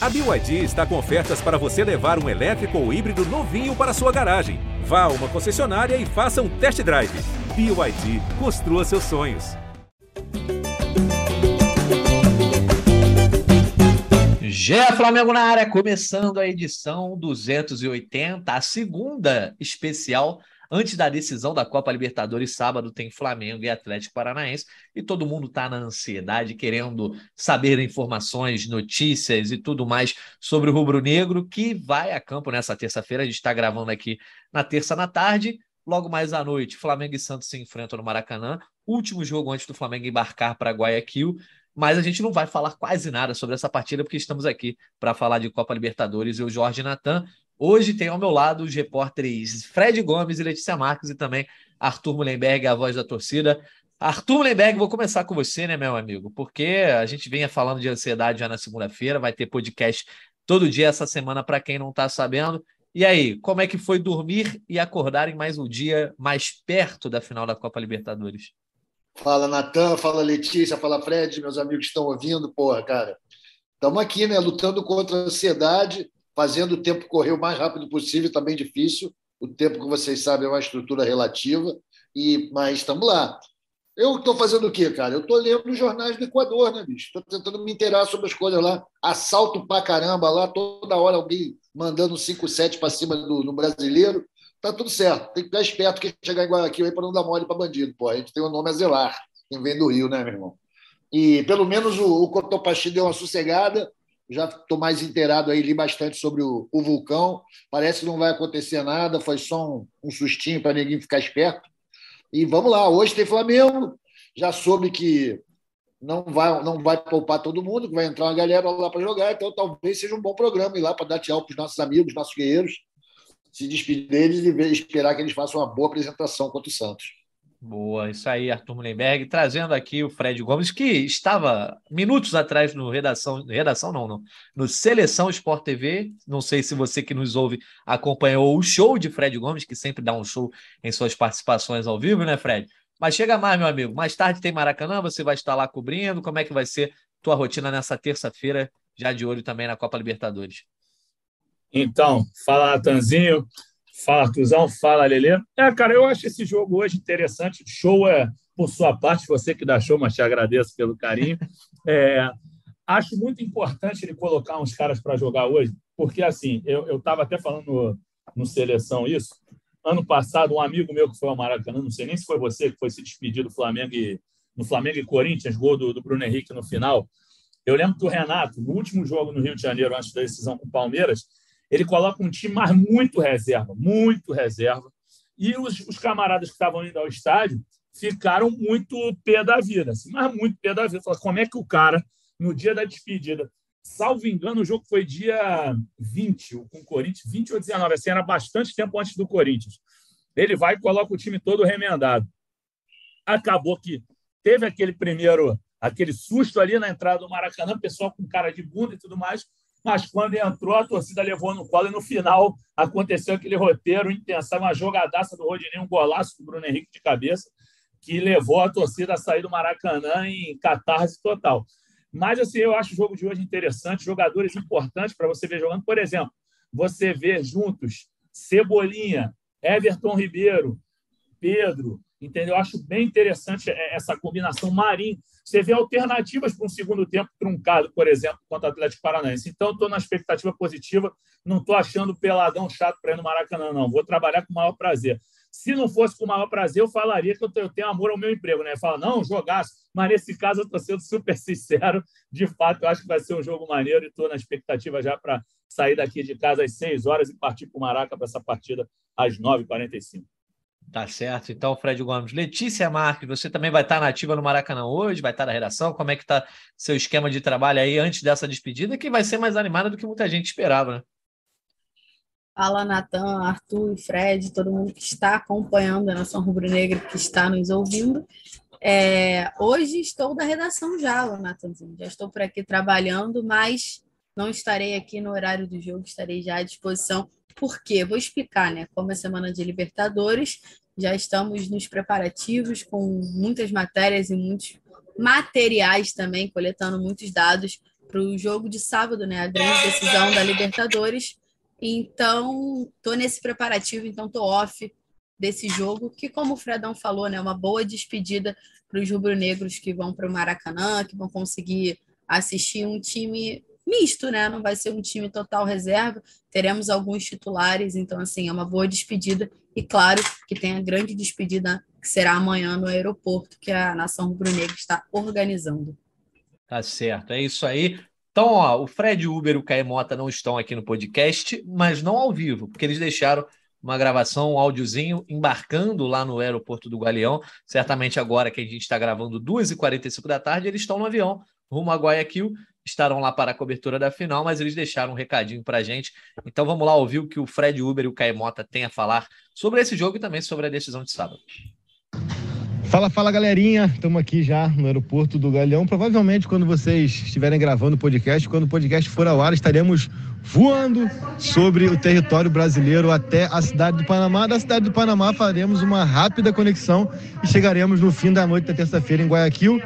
A BYD está com ofertas para você levar um elétrico ou híbrido novinho para sua garagem. Vá a uma concessionária e faça um test drive. BYD, construa seus sonhos. Gé Flamengo na área, começando a edição 280, a segunda especial Antes da decisão da Copa Libertadores, sábado tem Flamengo e Atlético Paranaense e todo mundo está na ansiedade, querendo saber informações, notícias e tudo mais sobre o Rubro Negro, que vai a campo nessa terça-feira. A gente está gravando aqui na terça na tarde. Logo mais à noite, Flamengo e Santos se enfrentam no Maracanã. Último jogo antes do Flamengo embarcar para Guayaquil mas a gente não vai falar quase nada sobre essa partida, porque estamos aqui para falar de Copa Libertadores. Eu, Jorge Natan, Hoje tem ao meu lado os repórteres Fred Gomes e Letícia Marques e também Arthur Mullenberg, a voz da torcida. Arthur Mullenberg, vou começar com você, né, meu amigo? Porque a gente vinha falando de ansiedade já na segunda-feira, vai ter podcast todo dia essa semana para quem não está sabendo. E aí, como é que foi dormir e acordar em mais um dia mais perto da final da Copa Libertadores? Fala, Natan, fala, Letícia, fala, Fred, meus amigos estão ouvindo. Porra, cara, estamos aqui, né, lutando contra a ansiedade fazendo o tempo correr o mais rápido possível, também difícil. O tempo, que vocês sabem, é uma estrutura relativa, e mas estamos lá. Eu estou fazendo o quê, cara? Eu estou lendo os jornais do Equador, né, bicho? Estou tentando me inteirar sobre as coisas lá. Assalto pra caramba lá, toda hora alguém mandando 5-7 para cima do, do, brasileiro. Tá tudo certo. Tem que ficar esperto que chegar em Guayaquil aí para não dar mole para bandido. Pô, a gente tem o um nome a zelar, quem vem do Rio, né, meu irmão? E pelo menos o, o Cotopaxi deu uma sossegada já estou mais inteirado aí, li bastante sobre o, o, vulcão. Parece que não vai acontecer nada, foi só um, um sustinho para ninguém ficar esperto. E vamos lá, hoje tem Flamengo. Já soube que não vai, não vai poupar todo mundo, que vai entrar uma galera lá para jogar, então talvez seja um bom programa ir lá para dar tchau para os nossos amigos, nossos guerreiros, se despedir deles e esperar que eles façam uma boa apresentação contra o Santos. Boa, isso aí, Arthur Mullenberg, trazendo aqui o Fred Gomes, que estava minutos atrás no Redação, Redação não, não, no Seleção Sport TV. Não sei se você que nos ouve acompanhou o show de Fred Gomes, que sempre dá um show em suas participações ao vivo, né, Fred? Mas chega mais, meu amigo. Mais tarde tem Maracanã, você vai estar lá cobrindo. Como é que vai ser tua rotina nessa terça-feira, já de olho também na Copa Libertadores? Então, fala, Natanzinho. Fala, Artuzão. Fala, Lelê. É, cara, eu acho esse jogo hoje interessante. Show é por sua parte, você que dá show, mas te agradeço pelo carinho. É, acho muito importante ele colocar uns caras para jogar hoje, porque, assim, eu estava até falando no, no Seleção isso. Ano passado, um amigo meu que foi ao Maracanã, não sei nem se foi você que foi se despedir do Flamengo e, no Flamengo e Corinthians, gol do, do Bruno Henrique no final. Eu lembro que o Renato, no último jogo no Rio de Janeiro, antes da decisão com o Palmeiras, ele coloca um time, mas muito reserva, muito reserva. E os, os camaradas que estavam indo ao estádio ficaram muito pé da vida, assim, mas muito pé da vida. Fala, como é que o cara, no dia da despedida, salvo engano, o jogo foi dia 20, com o Corinthians, 20 ou 19, assim, era bastante tempo antes do Corinthians. Ele vai e coloca o time todo remendado. Acabou que teve aquele primeiro, aquele susto ali na entrada do Maracanã, pessoal com cara de bunda e tudo mais, mas quando entrou, a torcida levou no colo e no final aconteceu aquele roteiro intensável, uma jogadaça do Rodinei, um golaço do Bruno Henrique de cabeça, que levou a torcida a sair do Maracanã em catarse total. Mas, assim, eu acho o jogo de hoje interessante, jogadores importantes para você ver jogando. Por exemplo, você vê juntos Cebolinha, Everton Ribeiro, Pedro, entendeu? Eu acho bem interessante essa combinação Marinho. Você vê alternativas para um segundo tempo truncado, por exemplo, contra o Atlético Paranaense. Então, estou na expectativa positiva, não estou achando peladão chato para ir no Maracanã, não. Vou trabalhar com o maior prazer. Se não fosse com o maior prazer, eu falaria que eu tenho amor ao meu emprego, né? Fala, não, jogaço. Mas nesse caso, eu estou sendo super sincero. De fato, eu acho que vai ser um jogo maneiro e estou na expectativa já para sair daqui de casa às 6 horas e partir para o Maraca para essa partida às 9h45. Tá certo. Então, Fred Gomes. Letícia Marques, você também vai estar nativa no Maracanã hoje? Vai estar na redação? Como é que está seu esquema de trabalho aí antes dessa despedida, que vai ser mais animada do que muita gente esperava, né? Fala, Natan, Arthur Fred, todo mundo que está acompanhando a Nação Rubro-Negra, que está nos ouvindo. É, hoje estou da redação já, Natanzinho. Já estou por aqui trabalhando, mas não estarei aqui no horário do jogo, estarei já à disposição por quê? Vou explicar, né? Como é semana de Libertadores, já estamos nos preparativos com muitas matérias e muitos materiais também, coletando muitos dados para o jogo de sábado, né? A grande decisão da Libertadores. Então, tô nesse preparativo, então tô off desse jogo, que como o Fredão falou, né, uma boa despedida para os rubro-negros que vão para o Maracanã, que vão conseguir assistir um time misto, né? Não vai ser um time total reserva, teremos alguns titulares, então assim, é uma boa despedida e claro que tem a grande despedida que será amanhã no aeroporto que a Nação Rubro-Negra está organizando. Tá certo, é isso aí. Então, ó, o Fred Uber e o Caio Mota não estão aqui no podcast, mas não ao vivo, porque eles deixaram uma gravação, um áudiozinho, embarcando lá no aeroporto do Galeão. Certamente agora que a gente está gravando 2h45 da tarde, eles estão no avião rumo a Guayaquil. Estarão lá para a cobertura da final, mas eles deixaram um recadinho para a gente. Então vamos lá ouvir o que o Fred Uber e o Caio Mota têm a falar sobre esse jogo e também sobre a decisão de sábado. Fala, fala galerinha, estamos aqui já no aeroporto do Galeão. Provavelmente, quando vocês estiverem gravando o podcast, quando o podcast for ao ar, estaremos voando sobre o território brasileiro até a cidade do Panamá. Da cidade do Panamá, faremos uma rápida conexão e chegaremos no fim da noite da terça-feira em Guayaquil.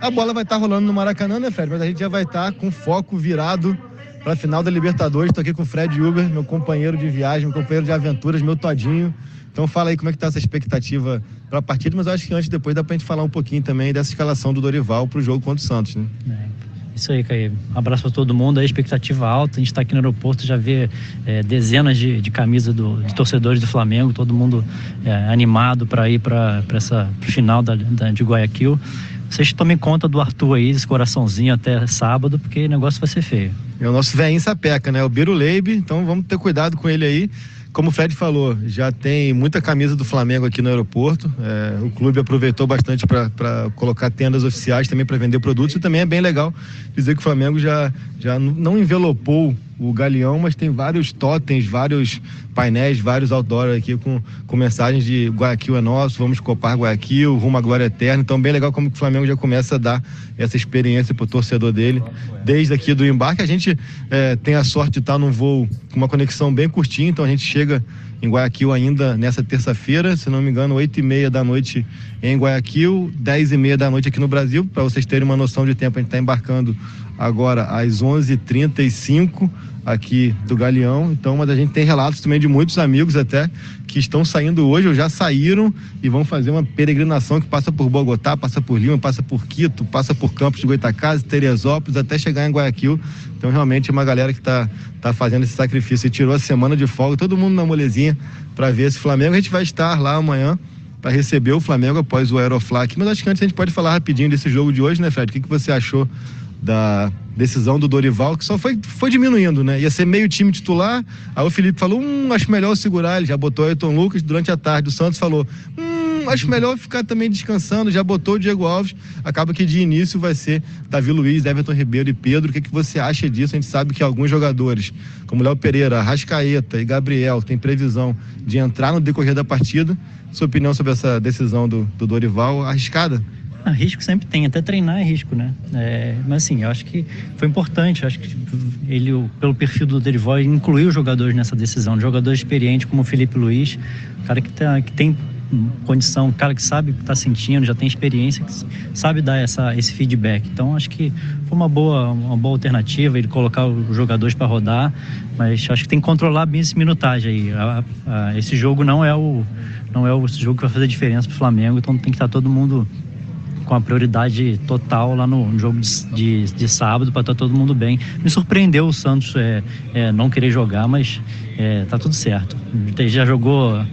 A bola vai estar rolando no Maracanã, né, Fred? Mas a gente já vai estar com foco virado para a final da Libertadores. Estou aqui com o Fred Uber, meu companheiro de viagem, meu companheiro de aventuras, meu todinho. Então fala aí como é que está essa expectativa para a partida, mas eu acho que antes depois dá para a gente falar um pouquinho também dessa escalação do Dorival para o jogo contra o Santos, né? É. Isso aí, Caí. Um abraço para todo mundo. A expectativa alta. A gente está aqui no aeroporto, já vê é, dezenas de, de camisas de torcedores do Flamengo, todo mundo é, animado para ir para essa final da, da, de Guayaquil. Vocês tomem conta do Arthur aí, esse coraçãozinho até sábado, porque o negócio vai ser feio. É o nosso velhinho sapeca, né? O Biro Leib, então vamos ter cuidado com ele aí. Como o Fred falou, já tem muita camisa do Flamengo aqui no aeroporto. É, o clube aproveitou bastante para colocar tendas oficiais também para vender produtos. E também é bem legal dizer que o Flamengo já, já não envelopou o Galeão, mas tem vários totens, vários painéis, vários outdoors aqui com, com mensagens de Guayaquil é nosso, vamos copar Guayaquil, rumo à glória eterna. Então, bem legal como o Flamengo já começa a dar essa experiência para o torcedor dele. Desde aqui do embarque, a gente é, tem a sorte de estar num voo com uma conexão bem curtinha, então a gente chega em Guayaquil ainda nessa terça-feira, se não me engano, 8 e meia da noite em Guayaquil, 10 e meia da noite aqui no Brasil. Para vocês terem uma noção de tempo, a gente está embarcando agora às 11h35 aqui do Galeão. Então, mas a gente tem relatos também de muitos amigos até que estão saindo hoje ou já saíram e vão fazer uma peregrinação que passa por Bogotá, passa por Lima, passa por Quito, passa por Campos de Goitacazes, Teresópolis, até chegar em Guayaquil. Então, realmente é uma galera que está tá fazendo esse sacrifício e tirou a semana de folga, todo mundo na molezinha para ver esse Flamengo. A gente vai estar lá amanhã para receber o Flamengo após o Aeroflac. Mas acho que antes a gente pode falar rapidinho desse jogo de hoje, né, Fred? O que, que você achou da decisão do Dorival, que só foi, foi diminuindo, né? Ia ser meio time titular. Aí o Felipe falou: hum, acho melhor segurar. Ele já botou Ayrton Lucas durante a tarde. O Santos falou: hum, acho melhor ficar também descansando. Já botou o Diego Alves. Acaba que de início vai ser Davi Luiz, Everton Ribeiro e Pedro. O que, que você acha disso? A gente sabe que alguns jogadores, como Léo Pereira, Rascaeta e Gabriel, têm previsão de entrar no decorrer da partida. Sua opinião sobre essa decisão do, do Dorival arriscada? Ah, risco sempre tem, até treinar é risco, né? É, mas assim, eu acho que foi importante, acho que ele, pelo perfil do Derival, incluiu jogadores nessa decisão, jogadores experientes como o Felipe Luiz, cara que, tá, que tem condição, cara que sabe o que está sentindo, já tem experiência, que sabe dar essa, esse feedback. Então acho que foi uma boa, uma boa alternativa ele colocar os jogadores para rodar, mas acho que tem que controlar bem esse minutagem aí. A, a, esse jogo não é o não é o jogo que vai fazer diferença para o Flamengo, então tem que estar tá todo mundo com a prioridade total lá no, jogo de, de, de sábado para estar tá todo mundo bem. Me surpreendeu o Santos é, é, não querer jogar, mas é, tá tudo certo. Já jogou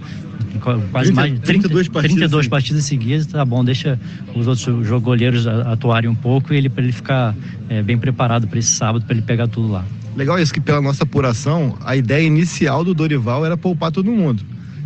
quase 30, mais 30, 32, partidas, 32 partidas seguidas, tá bom, deixa os outros goleiros atuarem um pouco e ele para ele ficar é, bem preparado para esse sábado para ele pegar tudo lá. Legal isso que pela nossa apuração, a ideia inicial do Dorival era poupar todo mundo.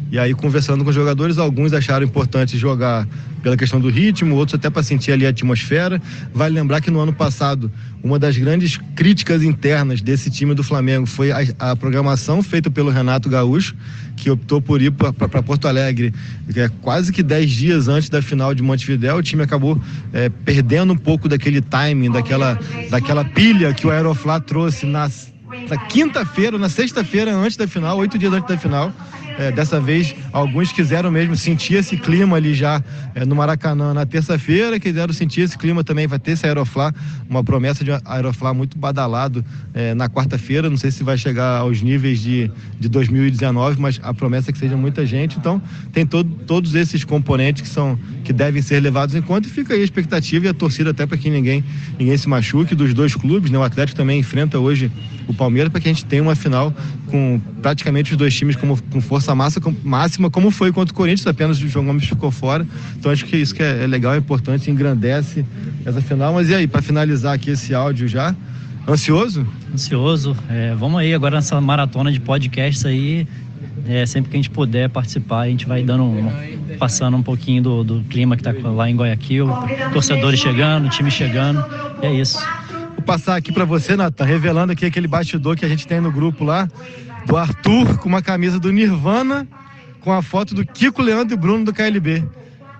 E aí, conversando com os jogadores, alguns acharam importante jogar pela questão do ritmo, outros até para sentir ali a atmosfera. Vale lembrar que no ano passado, uma das grandes críticas internas desse time do Flamengo foi a, a programação feita pelo Renato Gaúcho, que optou por ir para Porto Alegre é, quase que 10 dias antes da final de Montevidéu. O time acabou é, perdendo um pouco daquele timing, daquela, daquela pilha que o Aeroflá trouxe nas na quinta-feira, na sexta-feira, antes da final, oito dias antes da final. É, dessa vez, alguns quiseram mesmo sentir esse clima ali já é, no Maracanã na terça-feira, quiseram sentir esse clima também. Vai ter esse Aeroflá, uma promessa de Aeroflá muito badalado é, na quarta-feira. Não sei se vai chegar aos níveis de, de 2019, mas a promessa é que seja muita gente. Então, tem todo, todos esses componentes que são que devem ser levados em conta e fica aí a expectativa e a torcida até para que ninguém, ninguém se machuque dos dois clubes. Né? O Atlético também enfrenta hoje o Palmeiras para que a gente tenha uma final com praticamente os dois times como, com força massa, com, máxima, como foi contra o Corinthians, apenas o João Gomes ficou fora. Então acho que isso que é, é legal, é importante, engrandece essa final. Mas e aí, para finalizar aqui esse áudio já, ansioso? Ansioso. É, vamos aí agora nessa maratona de podcasts aí. É, sempre que a gente puder participar, a gente vai dando um, passando um pouquinho do, do clima que está lá em Guayaquil, torcedores chegando, time chegando, é isso passar aqui para você, Natan, revelando aqui aquele bastidor que a gente tem no grupo lá, do Arthur com uma camisa do Nirvana, com a foto do Kiko, Leandro e Bruno do KLB.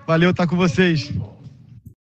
Valeu estar tá com vocês.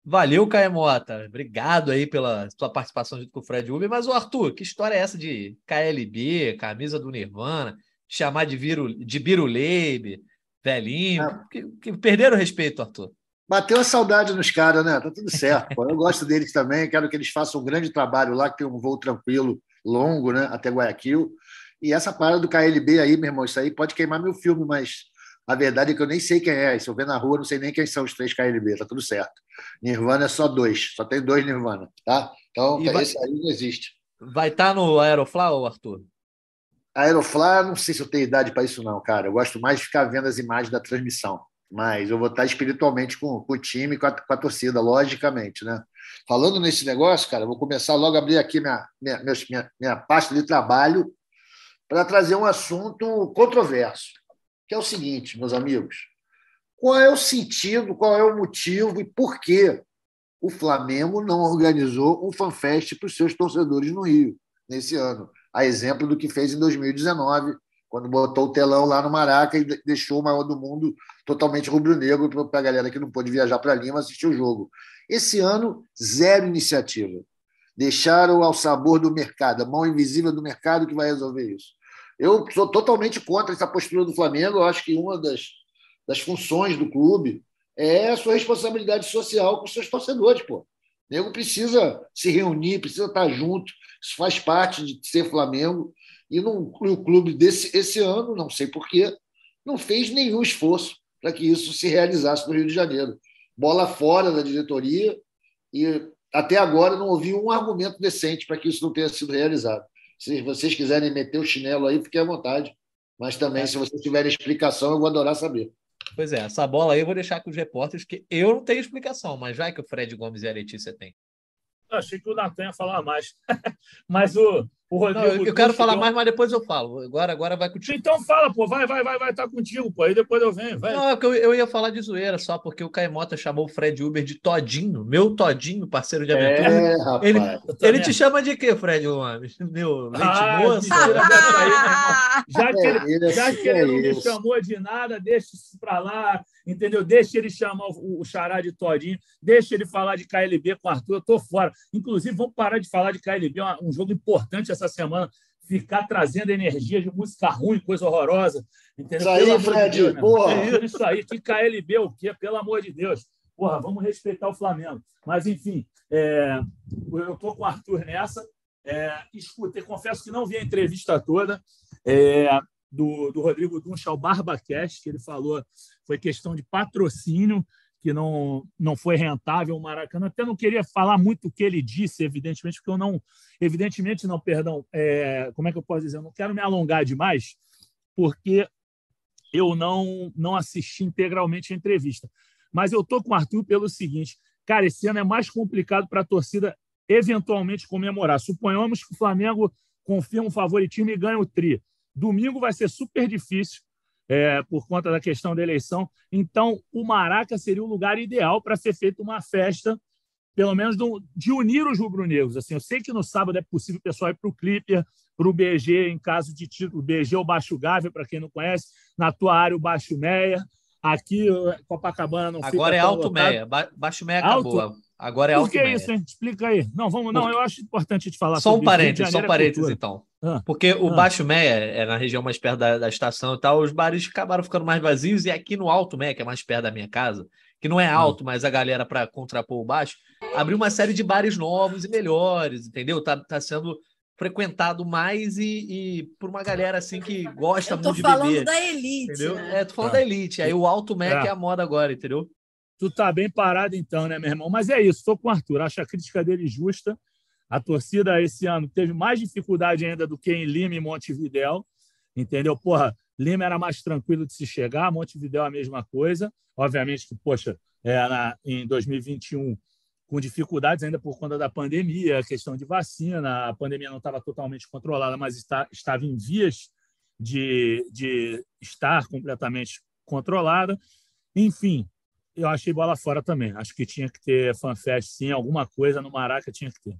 Valeu, Caio Mota. Obrigado aí pela sua participação junto com o Fred Uber. Mas, o Arthur, que história é essa de KLB, camisa do Nirvana, chamar de, Viro, de Biruleibe, velhinho? Ah. Que, que perderam o respeito, Arthur. Bateu a saudade nos caras, né? Tá tudo certo. Pô. Eu gosto deles também, quero que eles façam um grande trabalho lá, que tem um voo tranquilo, longo, né? Até Guayaquil. E essa parada do KLB aí, meu irmão, isso aí pode queimar meu filme, mas a verdade é que eu nem sei quem é. Se eu ver na rua, não sei nem quem são os três KLB, tá tudo certo. Nirvana é só dois, só tem dois Nirvana, tá? Então, vai... esse aí não existe. Vai estar tá no Aeroflá, Arthur? Aeroflá, não sei se eu tenho idade para isso, não, cara. Eu gosto mais de ficar vendo as imagens da transmissão mas eu vou estar espiritualmente com, com o time, com a, com a, torcida, logicamente, né? Falando nesse negócio, cara, vou começar logo a abrir aqui minha, minha, minha, minha pasta de trabalho para trazer um assunto controverso, que é o seguinte, meus amigos: qual é o sentido, qual é o motivo e por que o Flamengo não organizou um fanfest para os seus torcedores no Rio nesse ano? A exemplo do que fez em 2019, quando botou o telão lá no Maraca e deixou o maior do mundo totalmente rubro-negro para a galera que não pôde viajar para Lima assistir o jogo. Esse ano, zero iniciativa. Deixaram ao sabor do mercado, a mão invisível do mercado que vai resolver isso. Eu sou totalmente contra essa postura do Flamengo. Eu acho que uma das, das funções do clube é a sua responsabilidade social com os seus torcedores. Pô. O nego precisa se reunir, precisa estar junto. Isso faz parte de ser Flamengo. E no, no clube desse esse ano, não sei porquê, não fez nenhum esforço para que isso se realizasse no Rio de Janeiro. Bola fora da diretoria e até agora não ouvi um argumento decente para que isso não tenha sido realizado. Se vocês quiserem meter o chinelo aí, fiquem à vontade. Mas também, se vocês tiverem explicação, eu vou adorar saber. Pois é, essa bola aí eu vou deixar com os repórteres, que eu não tenho explicação, mas vai que o Fred Gomes e a Letícia têm. Eu achei que o Natan ia falar mais. mas o, o Rodrigo. Não, eu quero falar mais, mas depois eu falo. Agora, agora vai contigo. Então fala, pô. Vai, vai, vai, vai estar tá contigo, pô. Aí depois eu venho. Vai. Não, é eu, eu ia falar de zoeira só, porque o Caimota chamou o Fred Uber de Todinho, meu Todinho, parceiro de aventura. É, rapaz. Ele, ele te chama de quê, Fred Gomes? Meu leite ah, moço? já que ele, é já que ele não me chamou de nada, deixa isso pra lá, entendeu? Deixa ele chamar o, o Xará de Todinho, deixa ele falar de KLB com o Arthur, eu tô fora. Inclusive, vamos parar de falar de KLB, um jogo importante essa semana ficar trazendo energia de música ruim, coisa horrorosa. Entendeu? Isso aí, Pelo Fred, de Deus, porra. É isso aí, que KLB o quê? Pelo amor de Deus. Porra, vamos respeitar o Flamengo. Mas, enfim, é, eu estou com o Arthur nessa. É, escutei, confesso que não vi a entrevista toda é, do, do Rodrigo Duncha ao BarbaCast, que ele falou foi questão de patrocínio que não, não foi rentável o Maracanã. Até não queria falar muito o que ele disse, evidentemente, porque eu não, evidentemente não, perdão, é, como é que eu posso dizer? Eu não quero me alongar demais, porque eu não, não assisti integralmente a entrevista. Mas eu estou com o Arthur pelo seguinte, cara, esse ano é mais complicado para a torcida eventualmente comemorar. Suponhamos que o Flamengo confirma um favoritismo e ganha o tri. Domingo vai ser super difícil, é, por conta da questão da eleição. Então, o Maraca seria o lugar ideal para ser feita uma festa, pelo menos de unir os rubro-negros. Assim, eu sei que no sábado é possível o pessoal ir para o Clipper, para o BG, em caso de título. BG é o Baixo Gávea, para quem não conhece. Na tua área, o Baixo Meia. Aqui, Copacabana não Agora é Alto Meia. Ba Baixo Meia acabou. Alto, Agora é Por que Meia. isso, hein? Explica aí. Não, vamos, não, eu acho importante te falar Só um parênteses, só um é parênteses, então. Ah, Porque o Ah. Baixo Meia é na região mais perto da, da estação e tal, os bares acabaram ficando mais vazios, e aqui no Alto Meia, que é mais perto da minha casa, que não é Ah. alto, mas a galera, para contrapor o baixo, abriu uma série de bares novos e melhores, entendeu? Tá, tá sendo frequentado mais e, e por uma galera assim que gosta Eu tô muito de falando beber. da elite, Entendeu? né? É, tô falando Tá. da elite. Aí o Alto Meia É. que é a moda agora, entendeu? Tu tá bem parado então, né, meu irmão? Mas é isso, estou com o Arthur. Acho a crítica dele justa. A torcida esse ano teve mais dificuldade ainda do que em Lima e Montevidéu. Entendeu? Porra, Lima era mais tranquilo de se chegar, Montevidéu a mesma coisa. Obviamente que, poxa, é, na, em 2021, com dificuldades ainda por conta da pandemia, a questão de vacina, a pandemia não estava totalmente controlada, mas está, estava em vias de, de estar completamente controlada. Enfim, eu achei bola fora também. Acho que tinha que ter fanfest, sim, alguma coisa no Maraca tinha que ter.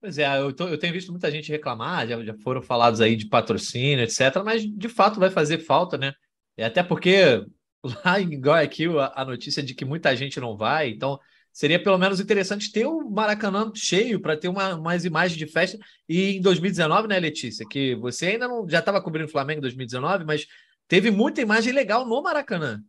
Pois é, eu, tô- eu tenho visto muita gente reclamar, já, já foram falados aí de patrocínio, etc., mas de fato vai fazer falta, né? E até porque lá em Guayaquil a, a notícia de que muita gente não vai, então seria pelo menos interessante ter o Maracanã cheio para ter uma, mais imagens de festa. E em 2019, né, Letícia? Que você ainda não já estava cobrindo o Flamengo em 2019, mas teve muita imagem legal no Maracanã.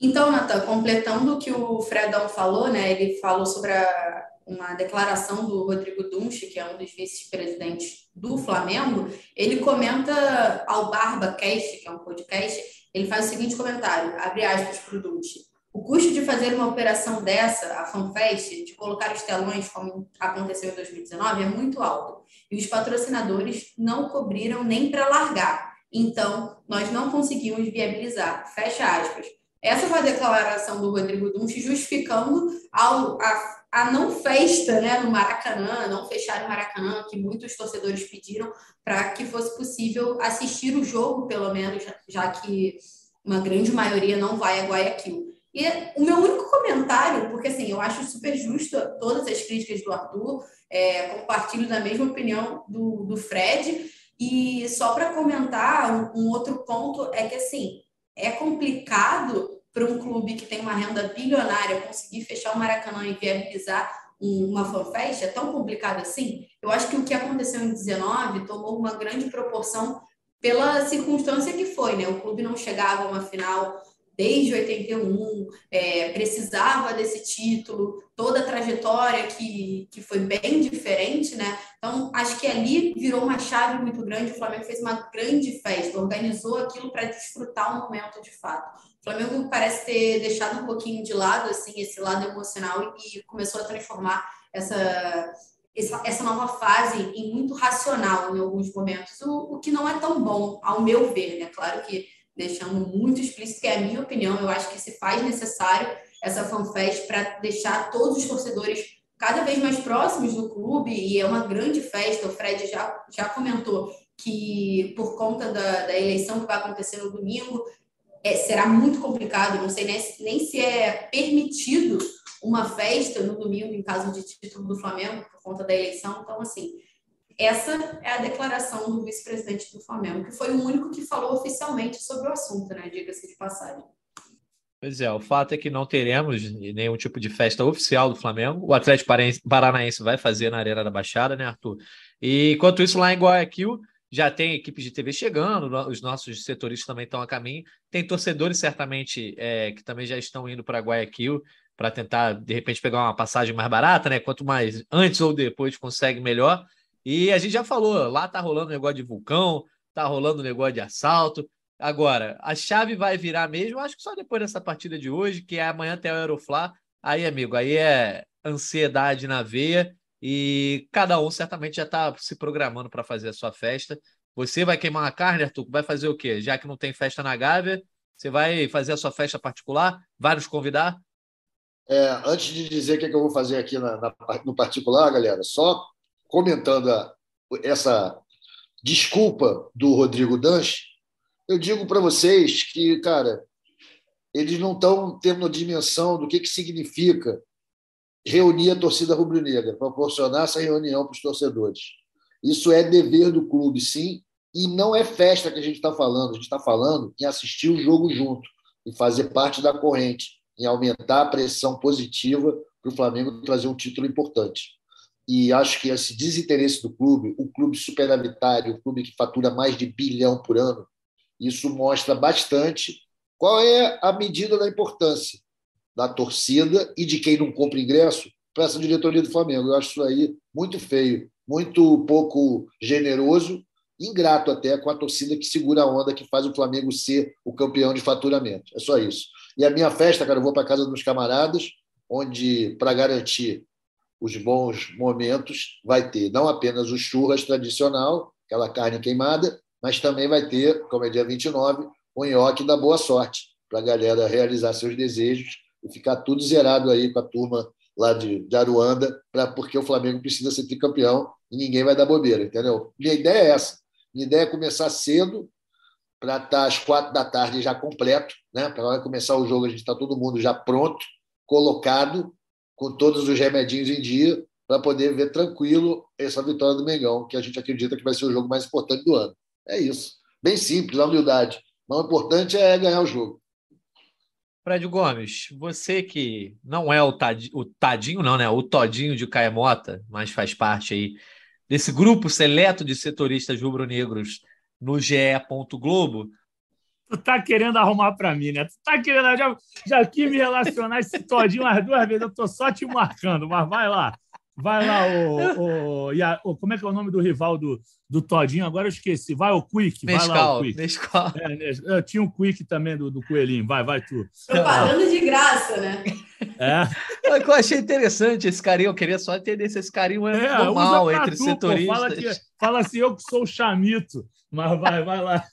Então, Natan, completando o que o Fredão falou, né? Ele falou sobre a- uma declaração do Rodrigo Dunche, que é um dos vice-presidentes do Flamengo. Ele comenta ao Barba Cast, que é um podcast, ele faz o seguinte comentário, abre aspas para o Dunche. O custo de fazer uma operação dessa, a FanFest, de colocar os telões como aconteceu em 2019, é muito alto. E os patrocinadores não cobriram nem para largar. Então, nós não conseguimos viabilizar. Fecha aspas. Essa foi a declaração do Rodrigo Dunche justificando a, a não festa né, no Maracanã, não fechar o Maracanã, que muitos torcedores pediram para que fosse possível assistir o jogo, pelo menos, já, já que uma grande maioria não vai a Guayaquil. E o meu único comentário, porque assim, eu acho super justo todas as críticas do Arthur, é, compartilho da mesma opinião do, do Fred, e só para comentar, um, um outro ponto é que assim, é complicado para um clube que tem uma renda bilionária conseguir fechar o Maracanã e viabilizar um, uma fanfest, é tão complicado assim. Eu acho que o que aconteceu em 19 tomou uma grande proporção pela circunstância que foi, né? O clube não chegava a uma final desde 81, é, precisava desse título, toda a trajetória que, que foi bem diferente, né? Então, acho que ali virou uma chave muito grande. O Flamengo fez uma grande festa, organizou aquilo para desfrutar o momento de fato. O Flamengo parece ter deixado um pouquinho de lado assim esse lado emocional e começou a transformar essa essa, essa nova fase em muito racional em alguns momentos, o, o que não é tão bom, ao meu ver, né? Claro que deixando muito explícito que é a minha opinião, eu acho que se faz necessário essa fanfest para deixar todos os torcedores cada vez mais próximos do clube e é uma grande festa. O Fred já, já comentou que por conta da, da eleição que vai acontecer no domingo é, será muito complicado. Não sei nem, se é permitido uma festa no domingo em caso de título do Flamengo por conta da eleição. Então, assim, essa é a declaração do vice-presidente do Flamengo, que foi o único que falou oficialmente sobre o assunto, né? Diga-se de passagem. Pois é, o fato é que não teremos nenhum tipo de festa oficial do Flamengo. O Atlético Paranaense vai fazer na Arena da Baixada, né, Arthur? E enquanto isso, lá em Guayaquil, já tem equipes de TV chegando, os nossos setoristas também estão a caminho. Tem torcedores, certamente, é, que também já estão indo para Guayaquil para tentar, de repente, pegar uma passagem mais barata, né? Quanto mais antes ou depois consegue, melhor. E a gente já falou, lá tá rolando negócio de vulcão, tá rolando negócio de assalto. Agora, a chave vai virar mesmo, acho que só depois dessa partida de hoje, que é amanhã até o Aeroflá. Aí, amigo, aí é ansiedade na veia e cada um certamente já está se programando para fazer a sua festa. Você vai queimar uma carne, Arthur? Vai fazer o quê? Já que não tem festa na Gávea, você vai fazer a sua festa particular? Vai nos convidar? É, antes de dizer o que, é que eu vou fazer aqui na, na, no particular, galera, só comentando a, essa desculpa do Rodrigo Danche, eu digo para vocês que, cara, eles não estão tendo a dimensão do que, que significa reunir a torcida rubro-negra, proporcionar essa reunião para os torcedores. Isso é dever do clube, sim, e não é festa que a gente está falando, a gente está falando em assistir o jogo junto, em fazer parte da corrente, em aumentar a pressão positiva para o Flamengo trazer um título importante. E acho que esse desinteresse do clube, o clube superavitário, o clube que fatura mais de bilhão por ano, isso mostra bastante qual é a medida da importância da torcida e de quem não compra ingresso para essa diretoria do Flamengo. Eu acho isso aí muito feio, muito pouco generoso, ingrato até com a torcida que segura a onda, que faz o Flamengo ser o campeão de faturamento. É só isso. E a minha festa, cara, eu vou para casa dos camaradas, onde, para garantir os bons momentos, vai ter não apenas o churras tradicional, aquela carne queimada, mas também vai ter, como é dia 29, o nhoque da boa sorte, para a galera realizar seus desejos e ficar tudo zerado aí com a turma lá de, de Aruanda, pra, porque o Flamengo precisa ser tricampeão e ninguém vai dar bobeira, entendeu? Minha ideia é essa. Minha ideia é começar cedo, para estar tá às quatro da tarde já completo, né? para hora começar o jogo a gente está todo mundo já pronto, colocado, com todos os remedinhos em dia, para poder ver tranquilo essa vitória do Mengão, que a gente acredita que vai ser o jogo mais importante do ano. É isso. Bem simples, na humildade. Mas o importante é ganhar o jogo. Fred Gomes, você que não é o tadinho, o tadinho não, né? O todinho de Caemota, mas faz parte aí desse grupo seleto de setoristas rubro-negros no GE. Globo. Tu tá querendo arrumar para mim, né? Tu tá querendo. Já, já me relacionar esse todinho umas duas vezes. Eu tô só te marcando, mas vai lá. Vai lá, o, o, o, como é que é o nome do rival do, do Todinho? Agora eu esqueci. Vai o Quick. Nescau, vai lá, o Quick. Nescau. É, tinha um Quick também do, do Coelhinho. Vai, vai tu. Tô pagando de graça, né? É. eu achei interessante esse carinho. Eu queria só entender se esse carinho é, é normal entre tu, setoristas. fala, que, fala assim, eu que sou o chamito. Mas vai, vai lá.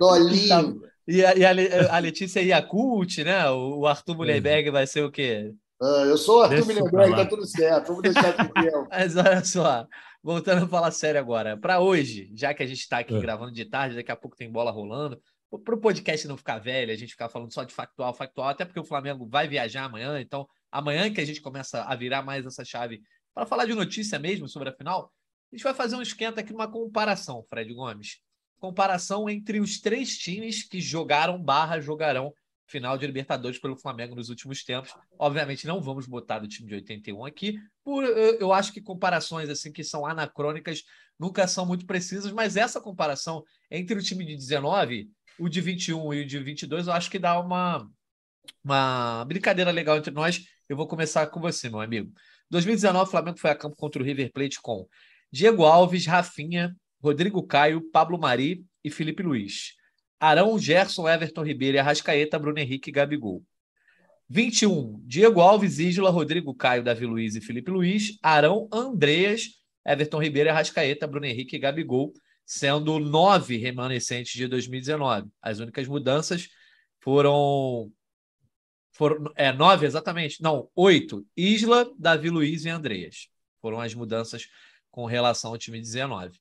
Dolinho. E a, e a Letícia Yakult, né? O Arthur Mullenberg vai ser o quê? Ah, eu sou o Arthur Mullenberg, tá tudo certo. Vamos deixar aqui Mas olha só, voltando a falar sério agora. Para hoje, já que a gente está aqui é. gravando de tarde, daqui a pouco tem bola rolando. Para o podcast não ficar velho, a gente ficar falando só de factual, factual, até porque o Flamengo vai viajar amanhã, então amanhã que a gente começa a virar mais essa chave para falar de notícia mesmo sobre a final, a gente vai fazer um esquenta aqui, uma comparação, Fred Gomes comparação entre os três times que jogaram barra jogarão final de Libertadores pelo Flamengo nos últimos tempos. Obviamente não vamos botar do time de 81 aqui, por eu acho que comparações assim que são anacrônicas nunca são muito precisas, mas essa comparação entre o time de 19, o de 21 e o de 22, eu acho que dá uma uma brincadeira legal entre nós. Eu vou começar com você, meu amigo. 2019, o Flamengo foi a campo contra o River Plate com Diego Alves, Rafinha, Rodrigo Caio, Pablo Mari e Felipe Luiz. Arão, Gerson, Everton Ribeiro, Arrascaeta, Bruno Henrique e Gabigol. 21. Diego Alves, Isla, Rodrigo Caio, Davi Luiz e Felipe Luiz. Arão, Andreas, Everton Ribeiro, Arrascaeta, Bruno Henrique e Gabigol, sendo nove remanescentes de 2019. As únicas mudanças foram. foram é, nove, exatamente. Não, oito. Isla, Davi Luiz e Andreas. Foram as mudanças com relação ao time 19.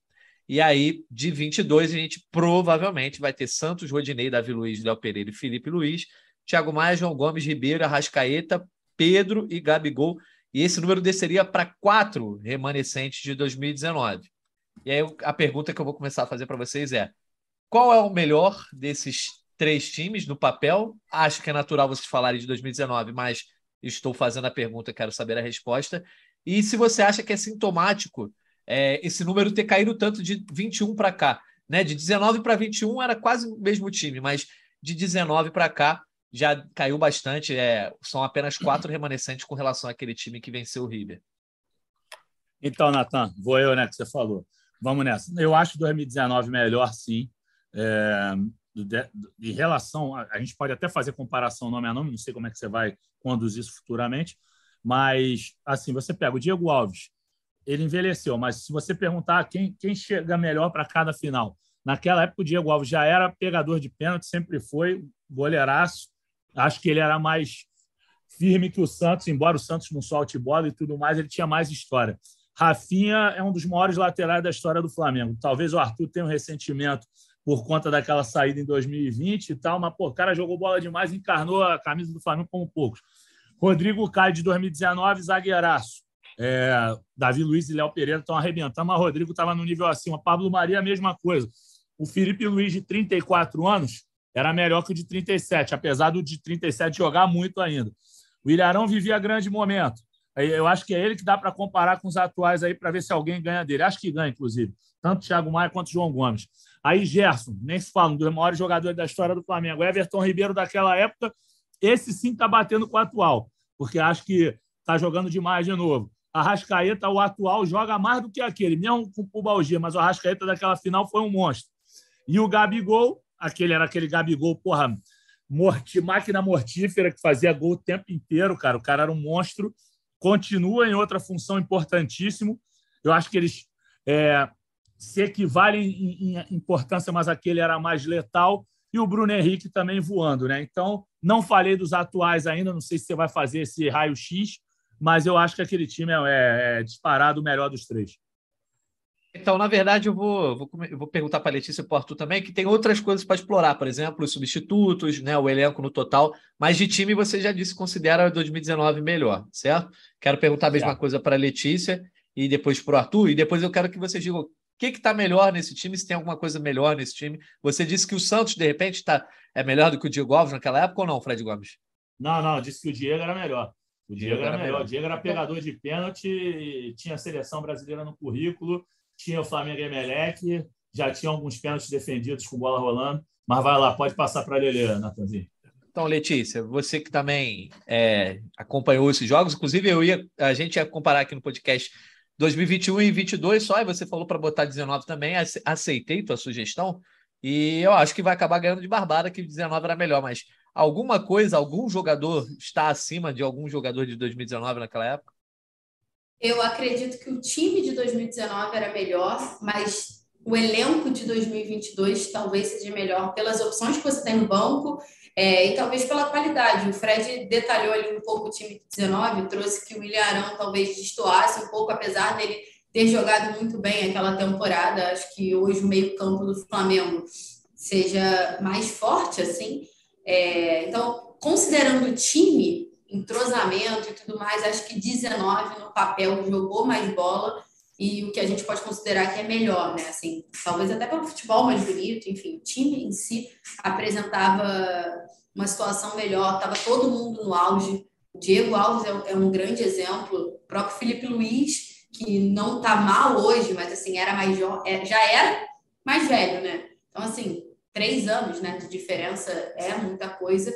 E aí, de 22, a gente provavelmente vai ter Santos, Rodinei, Davi Luiz, Léo Pereira e Felipe Luiz, Thiago Maia, João Gomes, Ribeiro, Arrascaeta, Pedro e Gabigol. E esse número desceria para quatro remanescentes de 2019. E aí a pergunta que eu vou começar a fazer para vocês é: qual é o melhor desses três times no papel? Acho que é natural vocês falarem de 2019, mas estou fazendo a pergunta, quero saber a resposta. E se você acha que é sintomático é, esse número ter caído tanto de 21 para cá. Né? De 19 para 21 era quase o mesmo time, mas de 19 para cá já caiu bastante. É, são apenas quatro remanescentes com relação àquele time que venceu o River. Então, Natan, vou eu, né, que você falou. Vamos nessa. Eu acho 2019 melhor, sim. É, em relação, a, a, gente pode até fazer comparação nome a nome, não sei como é que você vai conduzir isso futuramente, mas assim, você pega o Diego Alves, ele envelheceu, mas se você perguntar quem, quem chega melhor para cada final, naquela época o Diego Alves já era pegador de pênalti, sempre foi goleiraço. Acho que ele era mais firme que o Santos, embora o Santos não solte bola e tudo mais, ele tinha mais história. Rafinha é um dos maiores laterais da história do Flamengo. Talvez o Arthur tenha um ressentimento por conta daquela saída em 2020 e tal, mas pô, o cara jogou bola demais, encarnou a camisa do Flamengo como poucos. Rodrigo Caio de 2019, zagueiraço. É, Davi Luiz e Léo Pereira estão arrebentando, mas Rodrigo estava no nível acima. Pablo Maria, a mesma coisa. O Felipe Luiz, de 34 anos, era melhor que o de 37, apesar do de 37 jogar muito ainda. O Ilharão vivia grande momento. Eu acho que é ele que dá para comparar com os atuais aí para ver se alguém ganha dele. Acho que ganha, inclusive. Tanto Thiago Maia quanto João Gomes. Aí, Gerson, nem se fala, um dos maiores jogadores da história do Flamengo. Everton Ribeiro daquela época, esse sim está batendo com o atual, porque acho que está jogando demais de novo. A Rascaeta, o atual, joga mais do que aquele, mesmo com o mas o Rascaeta daquela final foi um monstro. E o Gabigol, aquele era aquele Gabigol, porra, morti, máquina mortífera que fazia gol o tempo inteiro, cara. O cara era um monstro. Continua em outra função importantíssimo. Eu acho que eles é, se equivalem em, em importância, mas aquele era mais letal. E o Bruno Henrique também voando, né? Então, não falei dos atuais ainda, não sei se você vai fazer esse raio-x, mas eu acho que aquele time é, é, é disparado o melhor dos três. Então, na verdade, eu vou, vou, eu vou perguntar para a Letícia e para Arthur também, que tem outras coisas para explorar, por exemplo, os substitutos, né, o elenco no total, mas de time você já disse que considera 2019 melhor, certo? Quero perguntar a mesma certo. coisa para a Letícia e depois para o Arthur, e depois eu quero que vocês digam o que está melhor nesse time, se tem alguma coisa melhor nesse time. Você disse que o Santos, de repente, tá, é melhor do que o Diego Alves naquela época ou não, Fred Gomes? Não, não, disse que o Diego era melhor. O Diego, Diego era, era melhor. O Diego era pegador de pênalti, tinha a seleção brasileira no currículo tinha o Flamengo e Emelec, já tinha alguns pênaltis defendidos com bola rolando. Mas vai lá, pode passar para a Lelê, Natanzinho. Então, Letícia, você que também é, acompanhou esses jogos, inclusive eu ia, a gente ia comparar aqui no podcast 2021 e 22 só, e você falou para botar 19 também, aceitei tua sugestão, e eu acho que vai acabar ganhando de barbada, que 19 era melhor, mas alguma coisa, algum jogador está acima de algum jogador de 2019 naquela época? Eu acredito que o time de 2019 era melhor, mas o elenco de 2022 talvez seja melhor pelas opções que você tem no banco é, e talvez pela qualidade. O Fred detalhou ali um pouco o time de 19, trouxe que o William Arão talvez destoasse um pouco, apesar dele ter jogado muito bem aquela temporada. Acho que hoje o meio-campo do Flamengo seja mais forte, assim. É, então, considerando o time, entrosamento e tudo mais, acho que 19 no papel jogou mais bola e o que a gente pode considerar que é melhor, né? Assim, talvez até pelo futebol mais bonito, enfim, o time em si apresentava uma situação melhor, estava todo mundo no auge. O Diego Alves é, é, um grande exemplo, o próprio Felipe Luiz, que não está mal hoje, mas assim, era mais é, já era mais velho, né? Então, assim, três anos né, de diferença é muita coisa.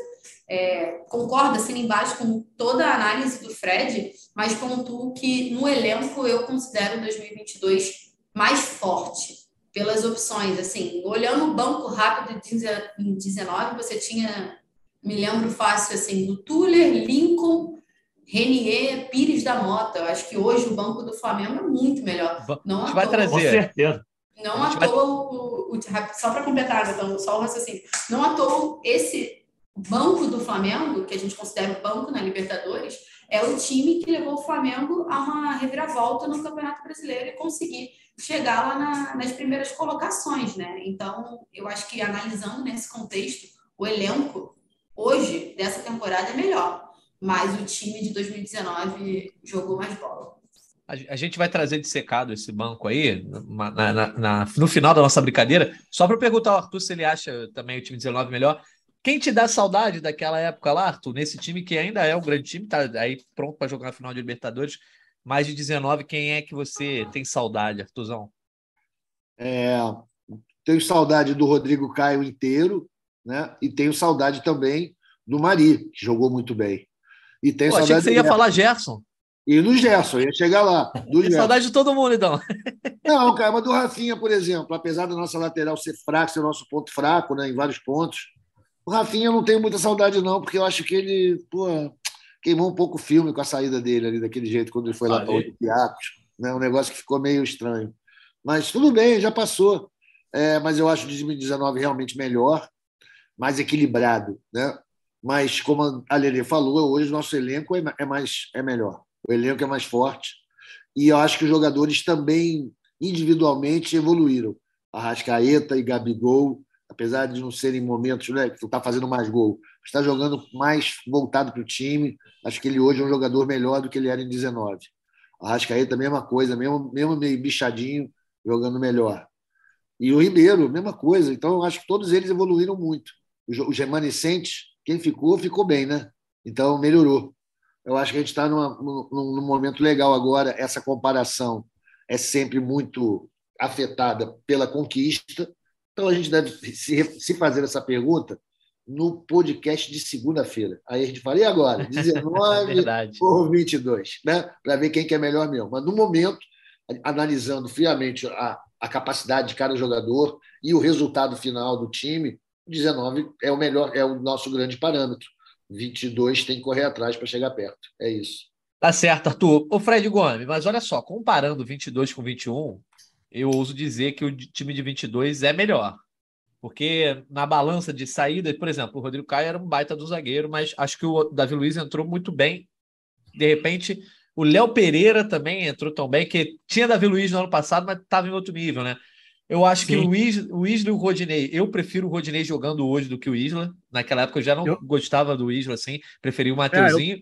É, concordo assim embaixo com toda a análise do Fred, mas pontuo que no elenco eu considero 2022 mais forte pelas opções. Assim, olhando o banco rápido em 19, você tinha, me lembro fácil assim, do Tuller, Lincoln, Renier, Pires da Mota. Eu acho que hoje o banco do Flamengo é muito melhor. Não a gente vai trazer. Com certeza. Não à toa, o, o, só para completar, então, só o raciocínio. Não à toa, esse banco do Flamengo, que a gente considera banco na Libertadores, é o time que levou o Flamengo a uma reviravolta no Campeonato Brasileiro e conseguir chegar lá na, nas primeiras colocações, né? Então, eu acho que analisando nesse contexto, o elenco hoje dessa temporada é melhor, mas o time de 2019 jogou mais bola. A gente vai trazer de secado esse banco aí na, na, na, no final da nossa brincadeira, só para perguntar ao Arthur se ele acha também o time 19 melhor. Quem te dá saudade daquela época lá, Arthur, nesse time que ainda é um grande time, tá aí pronto para jogar na final de Libertadores, mais de 19, quem é que você tem saudade, Arthurzão? É, tenho saudade do Rodrigo Caio inteiro, né? E tenho saudade também do Mari, que jogou muito bem. E tenho Pô, saudade achei que você ia falar Gerson. E do Gerson, ia chegar lá. Do Tem saudade de todo mundo, então. Não, cara, mas do Rafinha, por exemplo, apesar da nossa lateral ser fraca, ser o nosso ponto fraco, né, em vários pontos, o Rafinha eu não tenho muita saudade, não, porque eu acho que ele pô, queimou um pouco o filme com a saída dele ali, daquele jeito, quando ele foi lá para o Olympiacos. Né, um negócio que ficou meio estranho. Mas tudo bem, já passou. É, mas eu acho o 2019 realmente melhor, mais equilibrado. Né? Mas, como a Lele falou, hoje o nosso elenco é, é mais, é melhor. O elenco é mais forte. E eu acho que os jogadores também, individualmente, evoluíram. Arrascaeta e Gabigol, apesar de não serem momentos né, que tu está fazendo mais gol, está jogando mais voltado para o time. Acho que ele hoje é um jogador melhor do que ele era em 19. Arrascaeta, mesma coisa, mesmo, mesmo meio bichadinho, jogando melhor. E o Ribeiro, mesma coisa. Então, eu acho que todos eles evoluíram muito. Os remanescentes, quem ficou, ficou bem, né? Então, melhorou. Eu acho que a gente está num, num momento legal agora. Essa comparação é sempre muito afetada pela conquista. Então a gente deve se, se fazer essa pergunta no podcast de segunda-feira. Aí a gente fala, e agora? 19 é ou 22? Né? Para ver quem que é melhor mesmo. Mas no momento, analisando friamente a, a capacidade de cada jogador e o resultado final do time, 19 é o melhor, é o nosso grande parâmetro. 22 tem que correr atrás para chegar perto. É isso. Tá certo, Arthur. O Fred Gomes, mas olha só, comparando 22 com 21, eu ouso dizer que o time de 22 é melhor. Porque na balança de saída, por exemplo, o Rodrigo Caio era um baita do zagueiro, mas acho que o Davi Luiz entrou muito bem. De repente, o Léo Pereira também entrou tão bem, que tinha Davi Luiz no ano passado, mas estava em outro nível, né? Eu acho Sim. que o, Is, o Isla e o Rodinei, eu prefiro o Rodinei jogando hoje do que o Isla. Naquela época eu já não eu... gostava do Isla, assim, preferi o Mateuzinho. É,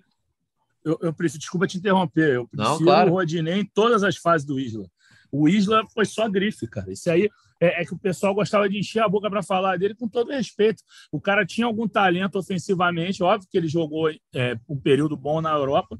eu, eu, eu, prefiro, desculpa te interromper, eu prefiro não, claro. o Rodinei em todas as fases do Isla. O Isla foi só grife, cara. Isso aí é, é que o pessoal gostava de encher a boca para falar dele com todo respeito. O cara tinha algum talento ofensivamente, óbvio que ele jogou é, um período bom na Europa,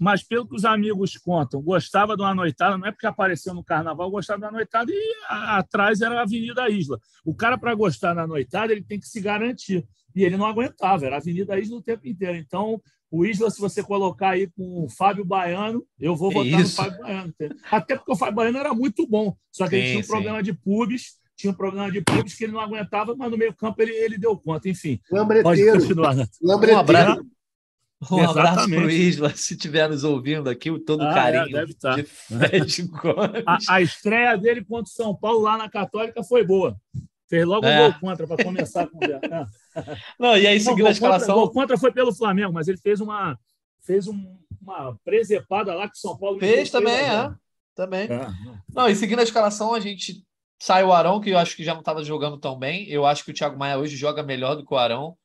mas pelo que os amigos contam, gostava de uma noitada, não é porque apareceu no carnaval, gostava da noitada e a, atrás era a Avenida Isla. O cara, para gostar da noitada, ele tem que se garantir. E ele não aguentava, era a Avenida Isla o tempo inteiro. Então, o Isla, se você colocar aí com o Fábio Baiano, eu vou votar no Fábio Baiano. Até porque o Fábio Baiano era muito bom, só que sim, ele tinha um sim. problema de pubis, tinha um problema de pubis que ele não aguentava, mas no meio campo ele, ele deu conta. Enfim, pode continuar. Né? Um abraço, um abraço para o Isla, se estiver nos ouvindo aqui, todo ah, é, carinho é, deve estar. de Fred A, a estreia dele contra o São Paulo lá na Católica foi boa. Fez logo é. um gol contra para começar a conversa. Não, e aí, seguindo a escalação. O contra foi pelo Flamengo, mas ele fez uma, fez um, uma presepada lá que o São Paulo fez também, é. Também. É. Não, e seguindo a escalação, a gente sai o Arão, que eu acho que já não estava jogando tão bem. Eu acho que o Thiago Maia hoje joga melhor do que o Arão.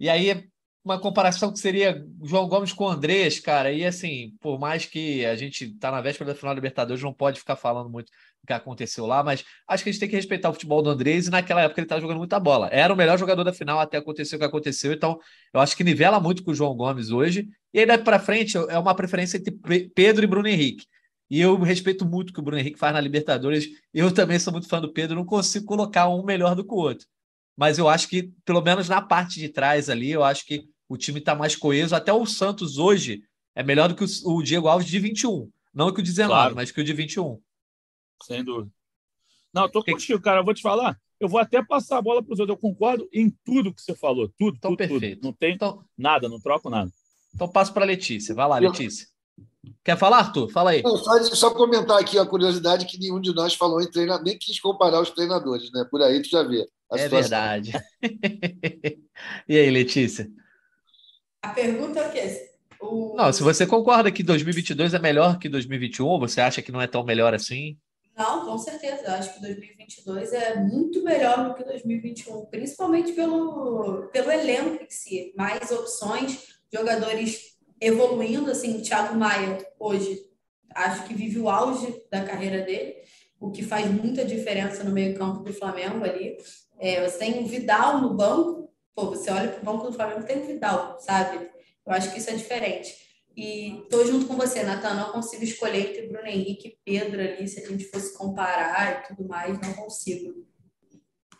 E aí, uma comparação que seria João Gomes com o Andrés, cara. E assim, por mais que a gente tá na véspera da final da Libertadores, não pode ficar falando muito do que aconteceu lá, mas acho que a gente tem que respeitar o futebol do Andrés e naquela época ele estava jogando muita bola. Era o melhor jogador da final até acontecer o que aconteceu, então eu acho que nivela muito com o João Gomes hoje. E aí daí para frente é uma preferência entre Pedro e Bruno Henrique. E eu respeito muito o que o Bruno Henrique faz na Libertadores. Eu também sou muito fã do Pedro, não consigo colocar um melhor do que o outro. Mas eu acho que, pelo menos na parte de trás ali, eu acho que o time está mais coeso. Até o Santos hoje é melhor do que o, Diego Alves de 21. Não que o 19, claro. mas que o de 21. Sem dúvida. Não, eu tô contigo, cara. Eu vou te falar. Eu vou até passar a bola para os outros. Eu concordo em tudo que você falou. Tudo, então, tudo, perfeito. Tudo. Não tem então, nada, não troco nada. Então passo para Letícia. Vai lá, Letícia. Quer falar, Arthur? Fala aí. Não, só, só, comentar aqui a curiosidade que nenhum de nós falou em treinador, nem quis comparar os treinadores, né? Por aí tu já vê. É situação. verdade. e aí, Letícia? A pergunta é o quê? O... Não, se você concorda que 2022 é melhor que 2021, você acha que não é tão melhor assim? Não, com certeza. Eu acho que 2022 é muito melhor do que 2021, principalmente pelo, pelo elenco em si. Mais opções, jogadores evoluindo. Assim, o Thiago Maia, hoje, acho que vive o auge da carreira dele, o que faz muita diferença no meio-campo do Flamengo ali. É, você tem Vidal no banco, Pô, você olha para o banco do Flamengo tem Vidal, sabe? Eu acho que isso é diferente. E tô junto com você, Natan. Não consigo escolher entre Bruno Henrique e Pedro ali, se a gente fosse comparar e tudo mais, não consigo.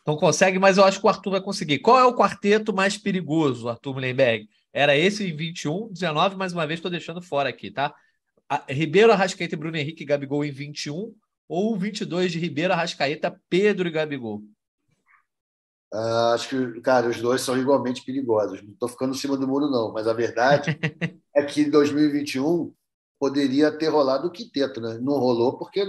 Não consegue, mas eu acho que o Arthur vai conseguir. Qual é o quarteto mais perigoso, Arthur Mullenberg? Era esse em 21, 19, mais uma vez estou deixando fora aqui, tá? A Ribeiro, Arrascaeta e Bruno Henrique e Gabigol em 21, ou 22 de Ribeiro, Arrascaeta, Pedro e Gabigol? Uh, acho que, cara, os dois são igualmente perigosos. Não estou ficando em cima do muro, não. Mas a verdade é que em 2021 poderia ter rolado o quinteto, né? Não rolou porque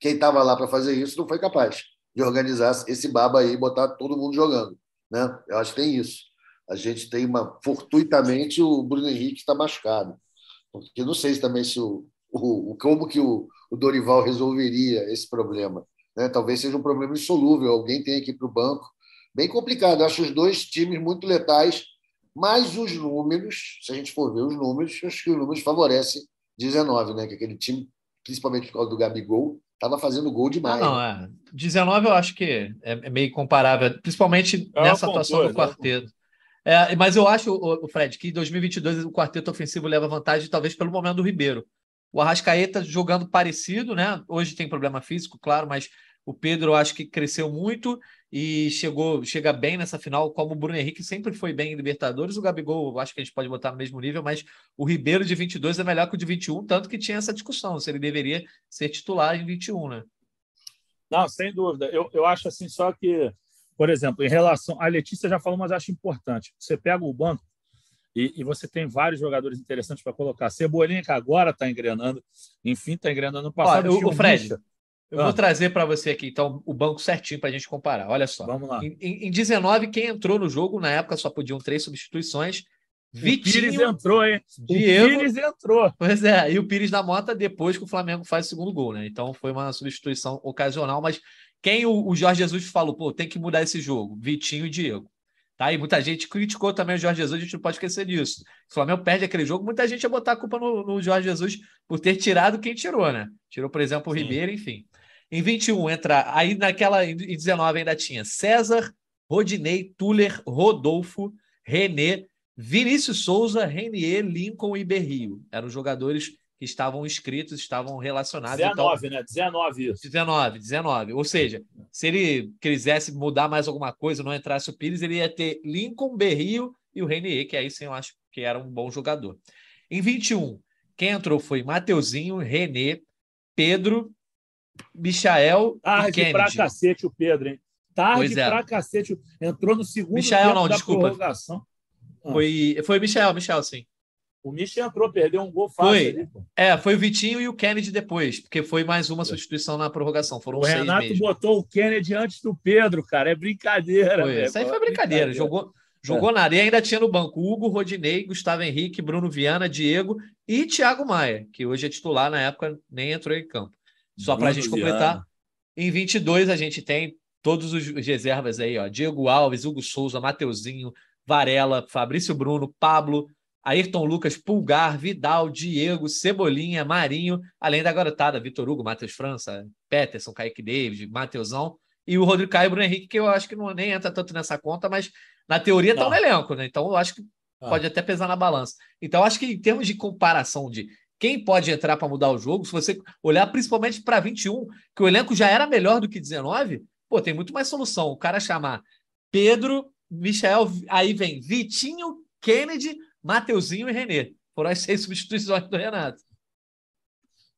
quem estava lá para fazer isso não foi capaz de organizar esse baba aí e botar todo mundo jogando, né? Eu acho que tem isso. A gente tem uma fortuitamente o Bruno Henrique está machucado, porque não sei também se o, o como que o, o Dorival resolveria esse problema. Né? Talvez seja um problema insolúvel. Alguém tem que ir para o banco bem complicado. Acho os dois times muito letais, mas os números, se a gente for ver os números, acho que os números favorecem 19, né? Que aquele time, principalmente por causa do Gabigol, estava fazendo gol demais. Ah, não, é. 19 eu acho que é, é meio comparável, principalmente é nessa atuação do quarteto. É, mas eu acho, o Fred, que em 2022 o quarteto ofensivo leva vantagem, talvez pelo momento do Ribeiro. O Arrascaeta jogando parecido, né? Hoje tem problema físico, claro, mas o Pedro eu acho que cresceu muito e chegou, chega bem nessa final, como o Bruno Henrique sempre foi bem em Libertadores. O Gabigol, acho que a gente pode botar no mesmo nível, mas o Ribeiro de 22 é melhor que o de 21, tanto que tinha essa discussão se ele deveria ser titular em 21, né? Não, sem dúvida. Eu, eu acho assim, só que, por exemplo, em relação. A Letícia já falou, mas acho importante. Você pega o banco e, e você tem vários jogadores interessantes para colocar. Cebolinha, que agora está engrenando, enfim, está engrenando no passado. Ó, o, o Fred, eu ah. vou trazer para você aqui, então, o banco certinho para a gente comparar. Olha só. Vamos lá. Em, em 19, quem entrou no jogo, na época só podiam três substituições. Vitinho, o Pires entrou, hein? Diego, o Pires entrou. Pois é, e o Pires da Mota depois que o Flamengo faz o segundo gol, né? Então foi uma substituição ocasional, mas quem o, o Jorge Jesus falou, pô, tem que mudar esse jogo? Vitinho e Diego. Tá? E muita gente criticou também o Jorge Jesus, a gente não pode esquecer disso. O Flamengo perde aquele jogo, muita gente ia botar a culpa no, no Jorge Jesus por ter tirado quem tirou, né? Tirou, por exemplo, o Sim. Ribeiro, enfim. Em 21 entra, aí naquela em 19 ainda tinha César, Rodinei, Tuller, Rodolfo, René, Vinícius Souza, Renier, Lincoln e Berrio. Eram jogadores que estavam inscritos, estavam relacionados. 19, então, né? 19 isso. 19, 19. Ou seja, se ele quisesse mudar mais alguma coisa, não entrasse o Pires, ele ia ter Lincoln, Berrio e o Renier, que aí sim eu acho que era um bom jogador. Em 21, quem entrou foi Mateuzinho, René, Pedro, Michael Tarde e pra cacete o Pedro, hein? Tarde é. pra cacete. Entrou no segundo Michael, tempo não, da desculpa. prorrogação. Ah. Foi, foi Michel, Michel, sim. O Michel entrou, perdeu um gol fácil. Foi, ali, é, foi o Vitinho e o Kennedy depois, porque foi mais uma substituição na prorrogação. Foram o Renato mesmo. botou o Kennedy antes do Pedro, cara. É brincadeira. Foi, isso aí foi brincadeira. brincadeira. Jogou, jogou é. na areia ainda tinha no banco Hugo, Rodinei, Gustavo Henrique, Bruno Viana, Diego e Thiago Maia, que hoje é titular, na época nem entrou em campo. Só para a gente completar. Em 22, a gente tem todos os reservas aí, ó. Diego Alves, Hugo Souza, Mateuzinho, Varela, Fabrício Bruno, Pablo, Ayrton Lucas, Pulgar, Vidal, Diego, Cebolinha, Marinho, além da garotada, Vitor Hugo, Matheus França, Peterson, Kaique David, Mateusão e o Rodrigo Caio e Bruno Henrique, que eu acho que não nem entra tanto nessa conta, mas na teoria está no elenco, né? Então eu acho que ah. pode até pesar na balança. Então eu acho que em termos de comparação de quem pode entrar para mudar o jogo, se você olhar principalmente para 21, que o elenco já era melhor do que 19, pô, tem muito mais solução. O cara chamar Pedro, Michel, aí vem Vitinho, Kennedy, Mateuzinho e Renê. Foram as seis substituições do Renato.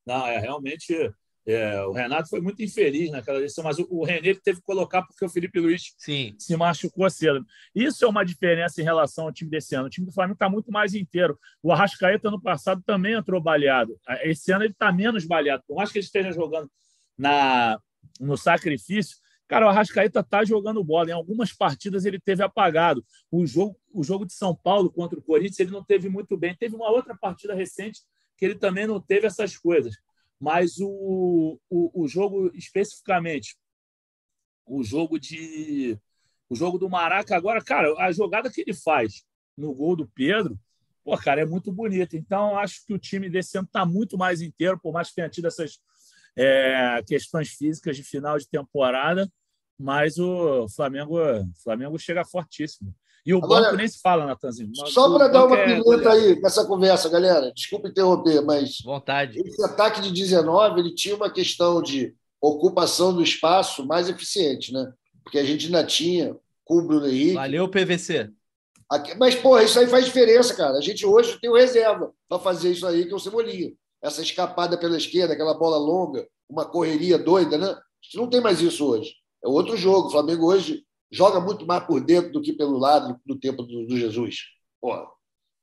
Não, é realmente é, o Renato foi muito infeliz naquela decisão, mas o, o René teve que colocar porque o Felipe Luiz Sim. se machucou cedo. Isso é uma diferença em relação ao time desse ano. O time do Flamengo está muito mais inteiro. O Arrascaeta, no passado, também entrou baleado. Esse ano ele está menos baleado. Por mais que ele esteja jogando na, no sacrifício, cara, o Arrascaeta está jogando bola. Em algumas partidas ele teve apagado. O jogo, o jogo de São Paulo contra o Corinthians ele não teve muito bem. Teve uma outra partida recente que ele também não teve essas coisas mas o, o, o jogo especificamente, o jogo de o jogo do Maraca agora, cara, a jogada que ele faz no gol do Pedro, pô, cara, é muito bonita. Então, acho que o time desse ano está muito mais inteiro, por mais que tenha tido essas é, questões físicas de final de temporada, mas o Flamengo, Flamengo chega fortíssimo. E o Agora, banco nem se fala, Natanzinho. Só para dar uma é... pergunta aí nessa conversa, galera. Desculpa interromper, mas. Vontade. Esse ataque de 19 ele tinha uma questão de ocupação do espaço mais eficiente, né? Porque a gente ainda tinha com o Bruno Henrique. Valeu, PVC. Aqui, mas, porra, isso aí faz diferença, cara. A gente hoje tem o reserva para fazer isso aí, que é o Cebolinha. Essa escapada pela esquerda, aquela bola longa, uma correria doida, né? A gente não tem mais isso hoje. É outro jogo. O Flamengo hoje joga muito mais por dentro do que pelo lado do tempo do, do Jesus. Porra.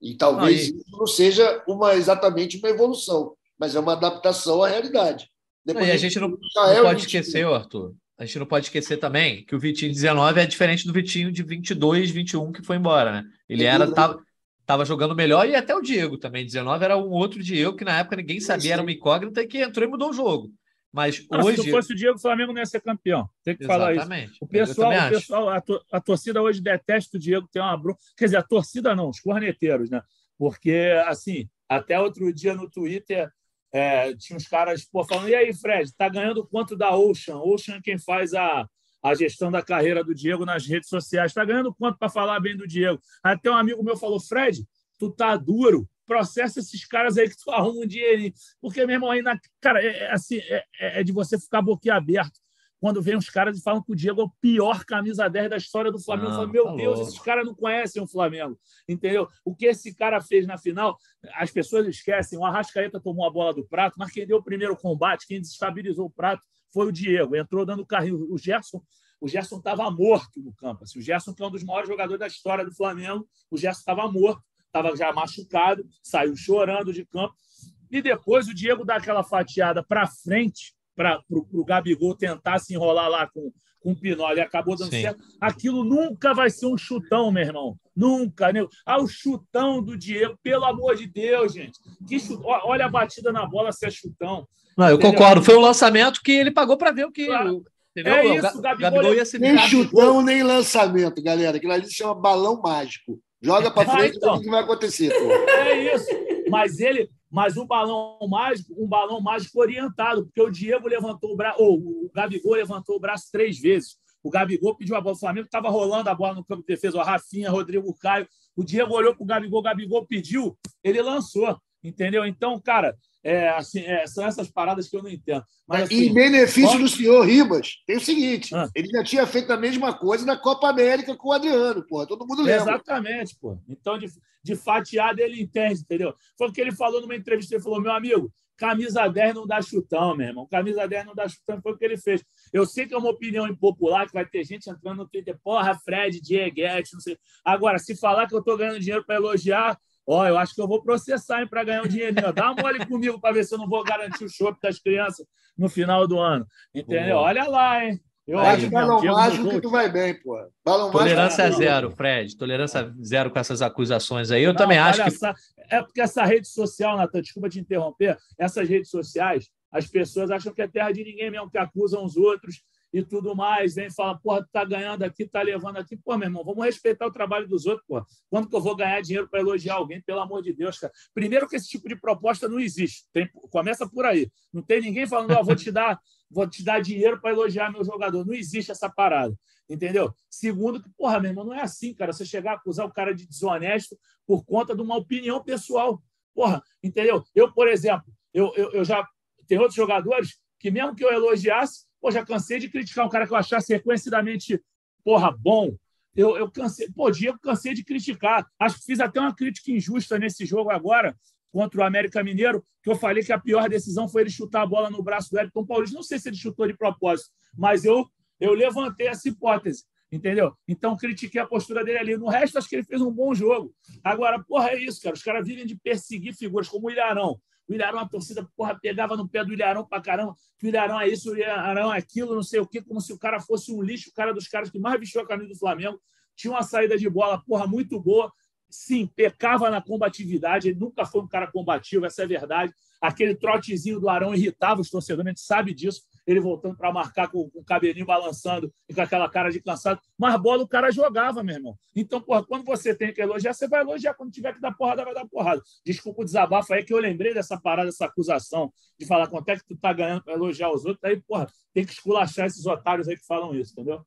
E talvez isso não seja uma, exatamente uma evolução, mas é uma adaptação à realidade. Depois e a gente não, não é pode esquecer, Arthur, a gente não pode esquecer também que o Vitinho 19 é diferente do Vitinho de 22, 21 que foi embora, né? Ele era tava, tava jogando melhor e até o Diego também. 19 era um outro Diego que na época ninguém sabia, era uma incógnita e que entrou e mudou o jogo. Mas não, hoje. Se fosse o Diego, o Flamengo não ia ser campeão. Tem que Exatamente. falar isso. O pessoal, o pessoal a, to, a, torcida hoje detesta o Diego ter uma bronca. Quer dizer, a torcida não, os corneteiros, né? Porque, assim, até outro dia no Twitter é, tinha uns caras pô, falando: e aí, Fred, tá ganhando quanto da Ocean? Ocean quem faz a, a gestão da carreira do Diego nas redes sociais. Está ganhando quanto para falar bem do Diego? Até um amigo meu falou: Fred, tu tá duro, processa esses caras aí que tu arruma um dinheirinho. Porque, meu irmão, aí na, cara, é, é assim, é, é, de você ficar boquiaberto quando vem os caras e falam que o Diego é o pior camisa 10 da história do Flamengo. Eu falo, meu tá Deus, louco. esses caras não conhecem o Flamengo. Entendeu? O que esse cara fez na final, as pessoas esquecem. O Arrascaeta tomou a bola do prato, mas quem deu o primeiro combate, quem desestabilizou o prato foi o Diego. Entrou dando carrinho. O Gerson. O Gerson estava morto no campo. Assim, o Gerson, que é um dos maiores jogadores da história do Flamengo, o Gerson estava morto, estava já machucado, saiu chorando de campo. E depois o Diego dá aquela fatiada para frente, para o Gabigol tentar se enrolar lá com, com o ele acabou dando Sim. certo. Aquilo nunca vai ser um chutão, meu irmão. Nunca. Né? Ah, o chutão do Diego, pelo amor de Deus, gente. Que chut... Olha a batida na bola se é chutão. Não, eu Entendeu? concordo. Foi um lançamento que ele pagou para ver o que. Claro. Entendeu? É isso, o Gabigol, Gabigol ia se Nem chutão, nem lançamento, galera. Aquilo ali se chama balão mágico. Joga para ah, frente ah, então. o que vai acontecer. Pô. É isso. Mas ele, mas um balão mágico, um balão mágico orientado, porque o Diego levantou o braço, ou o Gabigol levantou o braço três vezes. O Gabigol pediu a bola. O Flamengo estava rolando a bola no campo de defesa. O Rafinha, Rodrigo Caio. O Diego olhou para o Gabigol. O Gabigol pediu, ele lançou. Entendeu? Então, cara, é, assim, é, são essas paradas que eu não entendo. Mas, assim, em benefício do senhor Ribas, tem o seguinte: ah. ele já tinha feito a mesma coisa na Copa América com o Adriano, pô. Todo mundo lembra. Exatamente, pô. Então, de, de fatiada, ele entende, entendeu? Foi o que ele falou numa entrevista. Ele falou: meu amigo, camisa 10 não dá chutão, meu irmão. Camisa 10 não dá chutão, foi o que ele fez. Eu sei que é uma opinião impopular, que vai ter gente entrando no Twitter, porra, Fred, Dieguete, não sei. Agora, se falar que eu estou ganhando dinheiro para elogiar, Ó, eu acho que eu vou processar para ganhar um dinheirinho. Dá uma mole comigo para ver se eu não vou garantir o chopp das crianças no final do ano. Entendeu? Boa. Olha lá, hein? Eu Aí, acho que balão mágico que tu vai bem, pô. Balão Tolerância mágico, zero, Fred. Tolerância zero com essas acusações aí. Eu não, também acho que. Essa... É porque essa rede social, Natan, desculpa te interromper, essas redes sociais, as pessoas acham que é terra de ninguém mesmo, que acusam os outros e tudo mais, vem fala, porra, tu tá ganhando aqui, tá levando aqui. Pô, meu irmão, vamos respeitar o trabalho dos outros, pô. Quando que eu vou ganhar dinheiro para elogiar alguém? Pelo amor de Deus, cara. Primeiro que esse tipo de proposta não existe. Tem, começa por aí. Não tem ninguém falando, ó, vou te dar, vou te dar dinheiro para elogiar meu jogador. Não existe essa parada. Entendeu? Segundo, que, porra, meu irmão, não é assim, cara. Você chegar a acusar o cara de desonesto por conta de uma opinião pessoal. Porra, entendeu? Eu, por exemplo, eu, eu, eu já. Tem outros jogadores que, mesmo que eu elogiasse, Pô, já cansei de criticar um cara que eu achasse reconhecidamente, porra, bom. Eu, eu cansei, pô, Diego, cansei de criticar. Acho que fiz até uma crítica injusta nesse jogo agora, contra o América Mineiro, que eu falei que a pior decisão foi ele chutar a bola no braço do Elton Paulista. Não sei se ele chutou de propósito, mas eu, eu levantei essa hipótese, entendeu? Então, critiquei a postura dele ali. No resto, acho que ele fez um bom jogo. Agora, porra, é isso, cara. Os caras vivem de perseguir figuras como o Ilharão. O Ilharão, a torcida, porra, pegava no pé do Ilharão pra caramba. O Ilharão é isso, o Ilharão é aquilo, não sei o quê, como se o cara fosse um lixo, o cara dos caras que mais vestiu a camisa do Flamengo. Tinha uma saída de bola, porra, muito boa. Sim, pecava na combatividade, ele nunca foi um cara combativo, essa é a verdade. Aquele trotezinho do Arão irritava os torcedores, a gente sabe disso ele voltando para marcar com, com, o cabelinho balançando e com aquela cara de cansado. Mas bola o cara jogava, meu irmão. Então, porra, quando você tem que elogiar, você vai elogiar. Quando tiver que dar porrada, vai dar porrada. Desculpa o desabafo aí que eu lembrei dessa parada, dessa acusação de falar quanto é que tu tá ganhando para elogiar os outros. Aí, porra, tem que esculachar esses otários aí que falam isso, entendeu?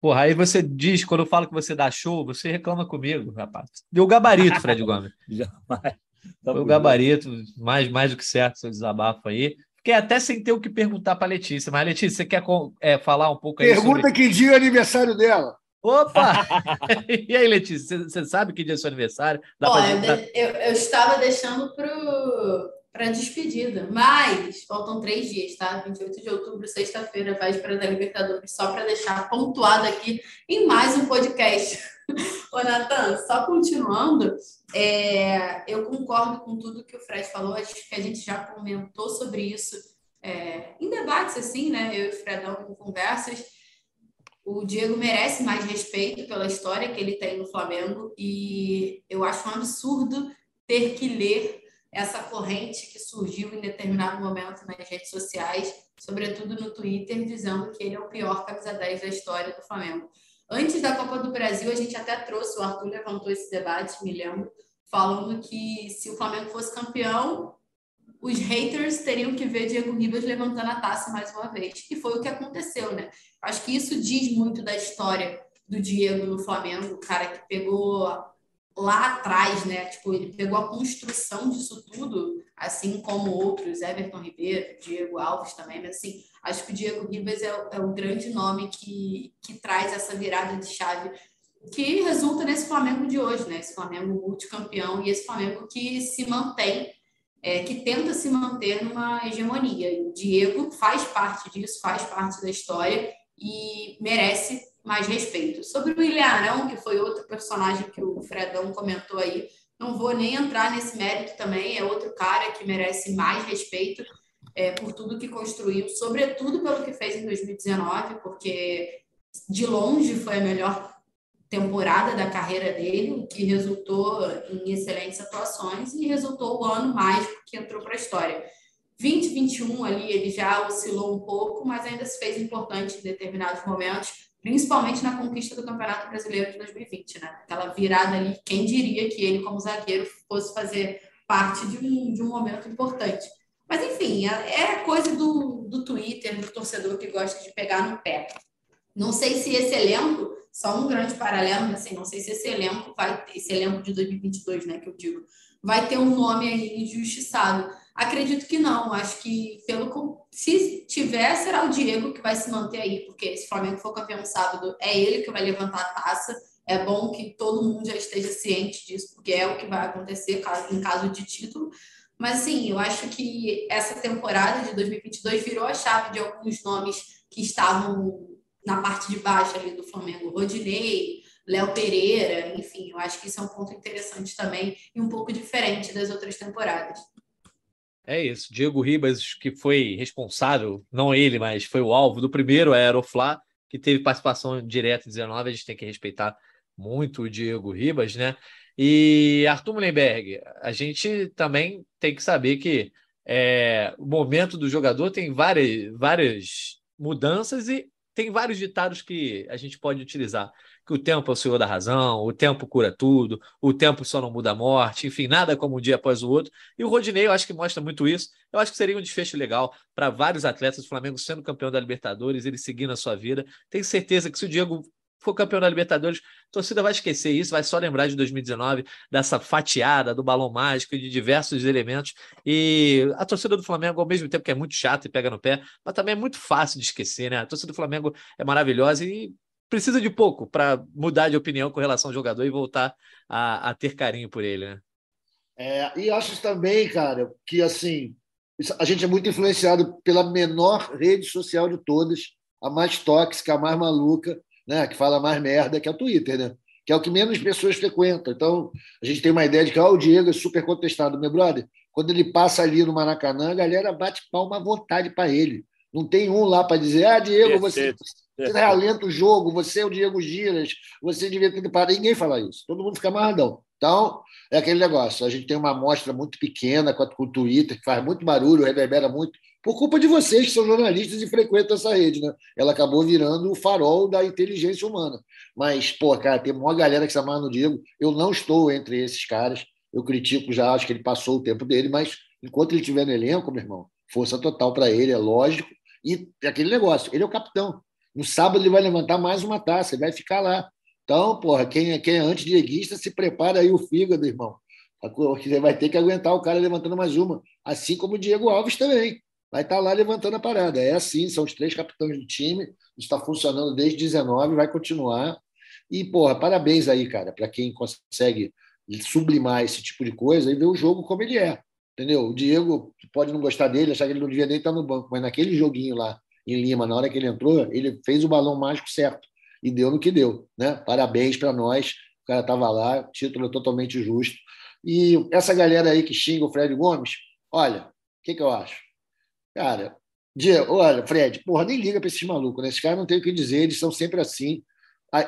Porra, aí você diz, quando eu falo que você dá show, você reclama comigo, rapaz. Deu gabarito, Fred Gomes. Jamais. Tá Foi o gabarito, mais, mais do que certo, seu desabafo aí. Fiquei até sem ter o que perguntar para Letícia. Mas, Letícia, você quer é, falar um pouco aí Pergunta sobre... que dia é aniversário dela. Opa! e aí, Letícia, você sabe que dia é seu aniversário? Dá Olha, eu, eu, estava deixando para despedida, mas faltam três dias, tá? 28 de outubro, sexta-feira, vai para a Libertadores, só para deixar pontuado aqui em mais um podcast. Ô, Natan, só continuando, é, eu concordo com tudo que o Fred falou, acho que a gente já comentou sobre isso é, em debates, assim, né? Eu e o Fredão com conversas. O Diego merece mais respeito pela história que ele tem no Flamengo e eu acho um absurdo ter que ler essa corrente que surgiu em determinado momento nas redes sociais, sobretudo no Twitter, dizendo que ele é o pior camisa 10 da história do Flamengo. Antes da Copa do Brasil, a gente até trouxe, o Arthur levantou esse debate, me lembro, falando que se o Flamengo fosse campeão, os haters teriam que ver Diego Ribas levantando a taça mais uma vez. E foi o que aconteceu, né? Acho que isso diz muito da história do Diego no Flamengo, o cara que pegou lá atrás, né? Tipo, ele pegou a construção disso tudo, assim como outros, Everton Ribeiro, Diego Alves também, mas assim, acho que o Diego Ribas é, é o grande nome que, que traz essa virada de chave que resulta nesse Flamengo de hoje, né? Esse Flamengo multicampeão e esse Flamengo que se mantém, é, que tenta se manter numa hegemonia. E o Diego faz parte disso, faz parte da história e merece mais respeito. Sobre o Ilharão, que foi outro personagem que o Fredão comentou aí, não vou nem entrar nesse mérito também, é outro cara que merece mais respeito é, por tudo que construiu, sobretudo pelo que fez em 2019, porque de longe foi a melhor temporada da carreira dele, que resultou em excelentes atuações e resultou o ano mágico que entrou para a história. 2021 ali ele já oscilou um pouco, mas ainda se fez importante em determinados momentos principalmente na conquista do Campeonato Brasileiro de 2020, né? Aquela virada ali, quem diria que ele, como zagueiro, fosse fazer parte de um, de um momento importante. Mas, enfim, é, é coisa do, do Twitter, do torcedor que gosta de pegar no pé. Não sei se esse elenco, só um grande paralelo, assim, não sei se esse elenco vai, esse elenco de 2022, né, que eu digo, vai ter um nome aí injustiçado. Acredito que não. Acho que pelo se tiver, será o Diego que vai se manter aí, porque se o Flamengo for campeão sábado, é ele que vai levantar a taça. É bom que todo mundo já esteja ciente disso, porque é o que vai acontecer em caso de título. Mas sim, eu acho que essa temporada de 2022 virou a chave de alguns nomes que estavam na parte de baixo ali do Flamengo. Rodinei, Léo Pereira, enfim, eu acho que isso é um ponto interessante também e um pouco diferente das outras temporadas. É isso. Diego Ribas, que foi responsável, não ele, mas foi o alvo do primeiro Aeroflá, que teve participação direta em 19. A gente tem que respeitar muito o Diego Ribas, né? E Arthur Mullenberg, a gente também tem que saber que é, o momento do jogador tem várias, várias mudanças e tem vários ditados que a gente pode utilizar que o tempo é o senhor da razão, o tempo cura tudo, o tempo só não muda a morte, enfim, nada como um dia após o outro. E o Rodinei, eu acho que mostra muito isso. Eu acho que seria um desfecho legal para vários atletas do Flamengo sendo campeão da Libertadores, ele seguindo a sua vida. Tenho certeza que se o Diego for campeão da Libertadores, a torcida vai esquecer isso, vai só lembrar de 2019, dessa fatiada, do balão mágico e de diversos elementos. E a torcida do Flamengo, ao mesmo tempo que é muito chata e pega no pé, mas também é muito fácil de esquecer, né? A torcida do Flamengo é maravilhosa e precisa de pouco para mudar de opinião com relação ao jogador e voltar a, a ter carinho por ele, né? É, e acho também, cara, que assim a gente é muito influenciado pela menor rede social de todas, a mais tóxica, a mais maluca, né, que fala mais merda, que é o Twitter, né? Que é o que menos pessoas frequentam. Então, a gente tem uma ideia de que oh, o Diego é super contestado, meu brother. Quando ele passa ali no Maracanã, a galera bate palma à vontade para ele. Não tem um lá para dizer, ah, Diego, você, você realenta o jogo, você é o Diego Giras, você devia ter parado. Ninguém fala isso. Todo mundo fica amarradão. Então, é aquele negócio. A gente tem uma amostra muito pequena com o Twitter, que faz muito barulho, reverbera muito, por culpa de vocês, que são jornalistas e frequentam essa rede. Né? Ela acabou virando o farol da inteligência humana. Mas, pô, cara, tem uma galera que se amarra no Diego. Eu não estou entre esses caras. Eu critico já, acho que ele passou o tempo dele, mas enquanto ele estiver no elenco, meu irmão, força total para ele, é lógico. E aquele negócio, ele é o capitão. No sábado ele vai levantar mais uma taça, ele vai ficar lá. Então, porra, quem é, quem é antidieguista, se prepara aí o fígado, irmão. Você vai ter que aguentar o cara levantando mais uma. Assim como o Diego Alves também. Vai estar tá lá levantando a parada. É assim, são os três capitães do time. Está funcionando desde 19, vai continuar. E, porra, parabéns aí, cara, para quem consegue sublimar esse tipo de coisa e ver o jogo como ele é. Entendeu? O Diego pode não gostar dele, achar que ele não devia nem estar no banco, mas naquele joguinho lá em Lima, na hora que ele entrou, ele fez o balão mágico certo e deu no que deu. Né? Parabéns para nós, o cara estava lá, título totalmente justo. E essa galera aí que xinga o Fred Gomes, olha, o que, que eu acho? Cara, olha, Fred, porra, nem liga para esses malucos, né? Esses caras não tem o que dizer, eles são sempre assim.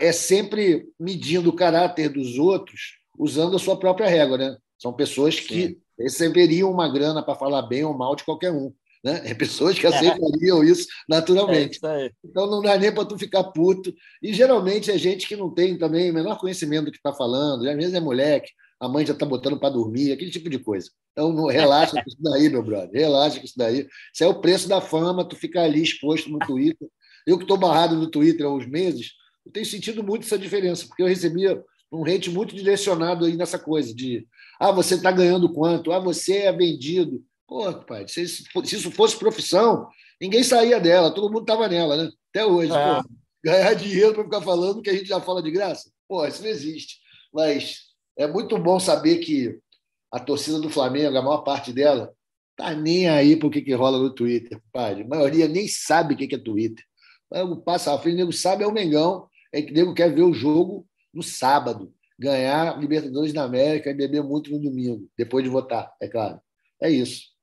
É sempre medindo o caráter dos outros usando a sua própria régua, né? São pessoas que Sim. receberiam uma grana para falar bem ou mal de qualquer um. Né? É pessoas que aceitariam isso naturalmente. É isso então não dá nem para tu ficar puto. E geralmente é gente que não tem também o menor conhecimento do que está falando, às vezes é moleque, a mãe já está botando para dormir, aquele tipo de coisa. Então, não, relaxa com isso daí, meu brother. Relaxa com isso daí. Isso é o preço da fama, tu ficar ali exposto no Twitter. Eu que estou barrado no Twitter há uns meses, eu tenho sentido muito essa diferença, porque eu recebia um hate muito direcionado aí nessa coisa de ah, você está ganhando quanto? Ah, você é vendido. Pô, pai, se, se isso fosse profissão, ninguém saía dela, todo mundo estava nela, né? Até hoje. É. Pô, ganhar dinheiro para ficar falando que a gente já fala de graça? Pô, isso não existe. Mas é muito bom saber que a torcida do Flamengo, a maior parte dela, tá nem aí para o que, que rola no Twitter, pai. A maioria nem sabe o que, que é Twitter. O passa a frente, o nego sabe é o Mengão, é que o nego quer ver o jogo no sábado, ganhar Libertadores na América e beber muito no domingo, depois de votar, é claro. É isso.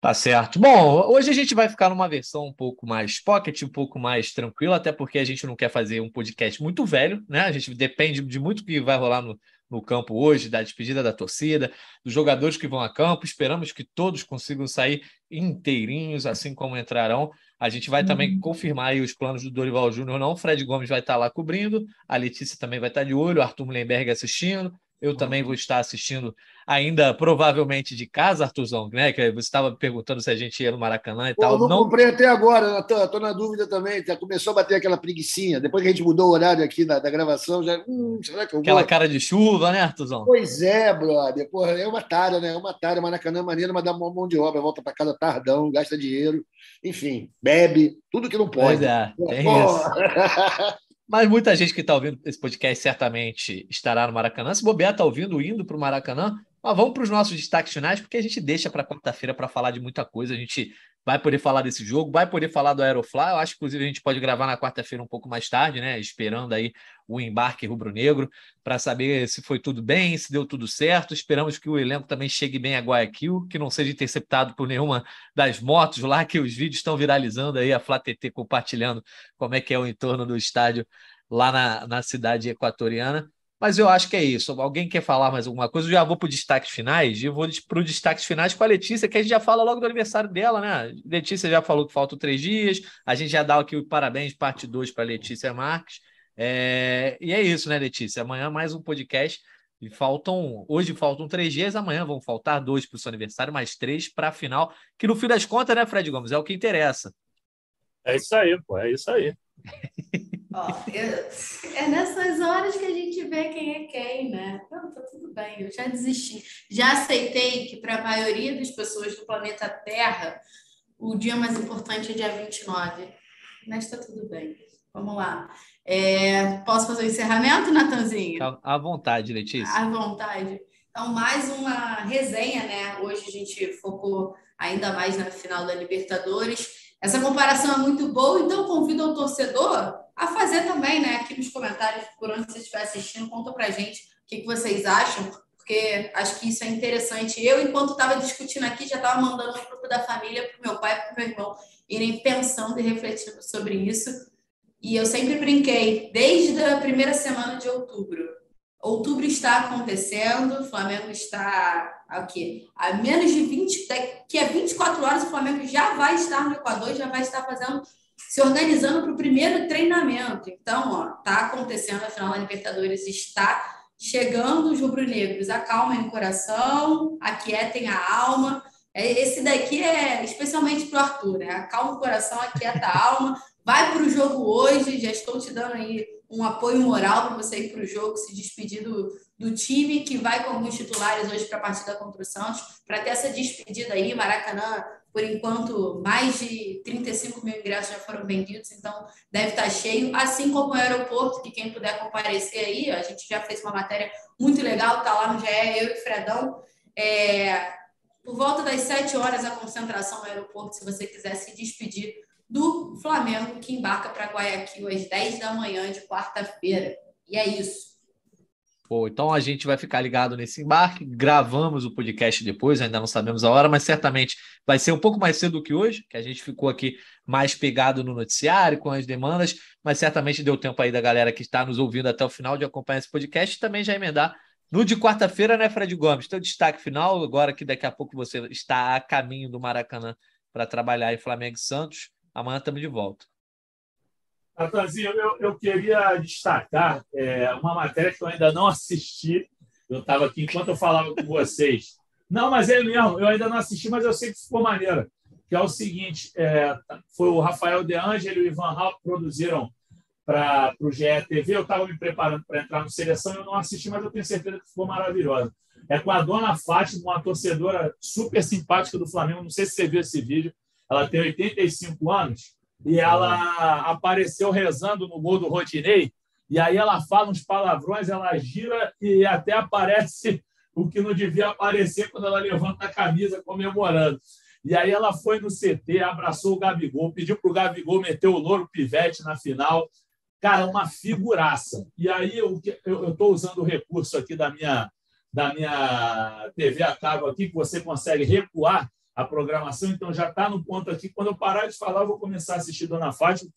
Tá certo. Bom, hoje a gente vai ficar numa versão um pouco mais pocket, um pouco mais tranquila, até porque a gente não quer fazer um podcast muito velho, né? A gente depende de muito que vai rolar no, no campo hoje, da despedida da torcida, dos jogadores que vão a campo. Esperamos que todos consigam sair inteirinhos, assim como entrarão. A gente vai também uhum. confirmar os planos do Dorival Júnior, não. O Fred Gomes vai estar lá cobrindo, a Letícia também vai estar de olho, o Arthur Mullenberg assistindo, eu também vou estar assistindo, ainda provavelmente de casa, Arthurzão, né? Que você estava perguntando se a gente ia no Maracanã e Pô, tal. Não, não comprei até agora, Natan. Estou na dúvida também. Já começou a bater aquela preguiçinha. Depois que a gente mudou o horário aqui da, da gravação, já. Hum, será que eu Aquela cara de chuva, né, Arthurzão? Pois é, brother. Porra, é uma tara, né? É uma tara. Maracanã é maneiro, mas dá uma mão de obra, volta para casa tardão, gasta dinheiro. Enfim, bebe, tudo que não pode. Pois é, tem isso. Mas muita gente que está ouvindo esse podcast certamente estará no Maracanã. Se bobear, está ouvindo, indo para o Maracanã. Mas vamos para os nossos destaques finais, porque a gente deixa para quarta-feira para falar de muita coisa. A gente vai poder falar desse jogo, vai poder falar do Aerofly. Eu acho que, inclusive, a gente pode gravar na quarta-feira um pouco mais tarde, né? Esperando aí o embarque rubro-negro para saber se foi tudo bem, se deu tudo certo. Esperamos que o elenco também chegue bem a Guayaquil, que não seja interceptado por nenhuma das motos lá, que os vídeos estão viralizando aí, a Flá TT compartilhando como é que é o entorno do estádio lá na, na cidade equatoriana. Mas eu acho que é isso. Alguém quer falar mais alguma coisa? Eu já vou para os destaques finais. Eu vou para os destaques finais com a Letícia, que a gente já fala logo do aniversário dela, né? Letícia já falou que faltam três dias. A gente já dá aqui o parabéns, parte 2 para Letícia Marques. É... E é isso, né, Letícia? Amanhã mais um podcast. E faltam. Hoje faltam três dias, amanhã vão faltar dois para o seu aniversário, mais três para a final. Que no fim das contas, né, Fred Gomes? É o que interessa. É isso aí, pô. É isso aí. Ó, eu, é nessas horas que a gente vê quem é quem, né? Não, tá tudo bem, eu já desisti. Já aceitei que para a maioria das pessoas do planeta Terra, o dia mais importante é dia 29. Mas tá tudo bem. Vamos lá. É, posso fazer o encerramento, Natanzinho? À vontade, Letícia. À vontade. Então, mais uma resenha, né? Hoje a gente focou ainda mais na final da Libertadores. Essa comparação é muito boa, então convido o torcedor a fazer também, né? Aqui nos comentários, por onde você estiver assistindo, conta pra gente o que, que vocês acham, porque acho que isso é interessante. Eu, enquanto estava discutindo aqui, já estava mandando no grupo da família para o meu pai e para o meu irmão irem pensando e refletindo sobre isso. E eu sempre brinquei, desde a primeira semana de outubro. Outubro está acontecendo, o Flamengo está aqui a menos de 20, daqui a 24 horas o Flamengo já vai estar no Equador, já vai estar fazendo se organizando para o primeiro treinamento. Então, ó, tá acontecendo a final da Libertadores, está chegando os rubro-negros. Acalmem o coração, aquietem a alma. É, esse daqui é especialmente para o Arthur, né? Acalma o coração, aquieta a alma. Vai para o jogo hoje, já estou te dando aí um apoio moral para você ir para o jogo, se despedir do, do time que vai com alguns titulares hoje para a partida contra o Santos, para ter essa despedida aí. Maracanã por enquanto, mais de 35 mil ingressos já foram vendidos, então deve estar cheio, assim como o aeroporto, que quem puder comparecer aí, a gente já fez uma matéria muito legal, está lá no GE, eu e o Fredão. É, por volta das 7 horas, a concentração no aeroporto, se você quiser se despedir do Flamengo, que embarca para Guayaquil às 10 da manhã de quarta-feira. E é isso. Pô, então a gente vai ficar ligado nesse embarque, gravamos o podcast depois, ainda não sabemos a hora, mas certamente vai ser um pouco mais cedo do que hoje, que a gente ficou aqui mais pegado no noticiário, com as demandas, mas certamente deu tempo aí da galera que está nos ouvindo até o final de acompanhar esse podcast e também já emendar no de quarta-feira, né, Fred Gomes? Teu destaque final, agora que daqui a pouco você está a caminho do Maracanã para trabalhar em Flamengo e Santos. Amanhã estamos de volta. Natanzinho, eu, eu queria destacar é, uma matéria que eu ainda não assisti, Eu estava aqui enquanto eu falava com vocês. Não, mas é mesmo, eu ainda não assisti, mas eu sei que ficou maneira. Que é o seguinte: é, foi o Rafael De Angelo e o Ivan Raul que produziram para o GE TV. Eu estava me preparando para entrar no seleção, eu não assisti, mas eu tenho certeza que ficou maravilhosa. É com a dona Fátima, uma torcedora super simpática do Flamengo. Não sei se você viu esse vídeo. Ela tem 85 anos e ela apareceu rezando no gol do Rodinei. E aí ela fala uns palavrões, ela gira e até aparece o que não devia aparecer quando ela levanta a camisa comemorando. E aí ela foi no CT, abraçou o Gabigol, pediu para o Gabigol meter o Louro Pivete na final. Cara, uma figuraça. E aí eu estou usando o recurso aqui da minha, da minha TV a cabo aqui, que você consegue recuar a programação, então já está no ponto aqui. Quando eu parar de falar, eu vou começar a assistir Dona Fátima.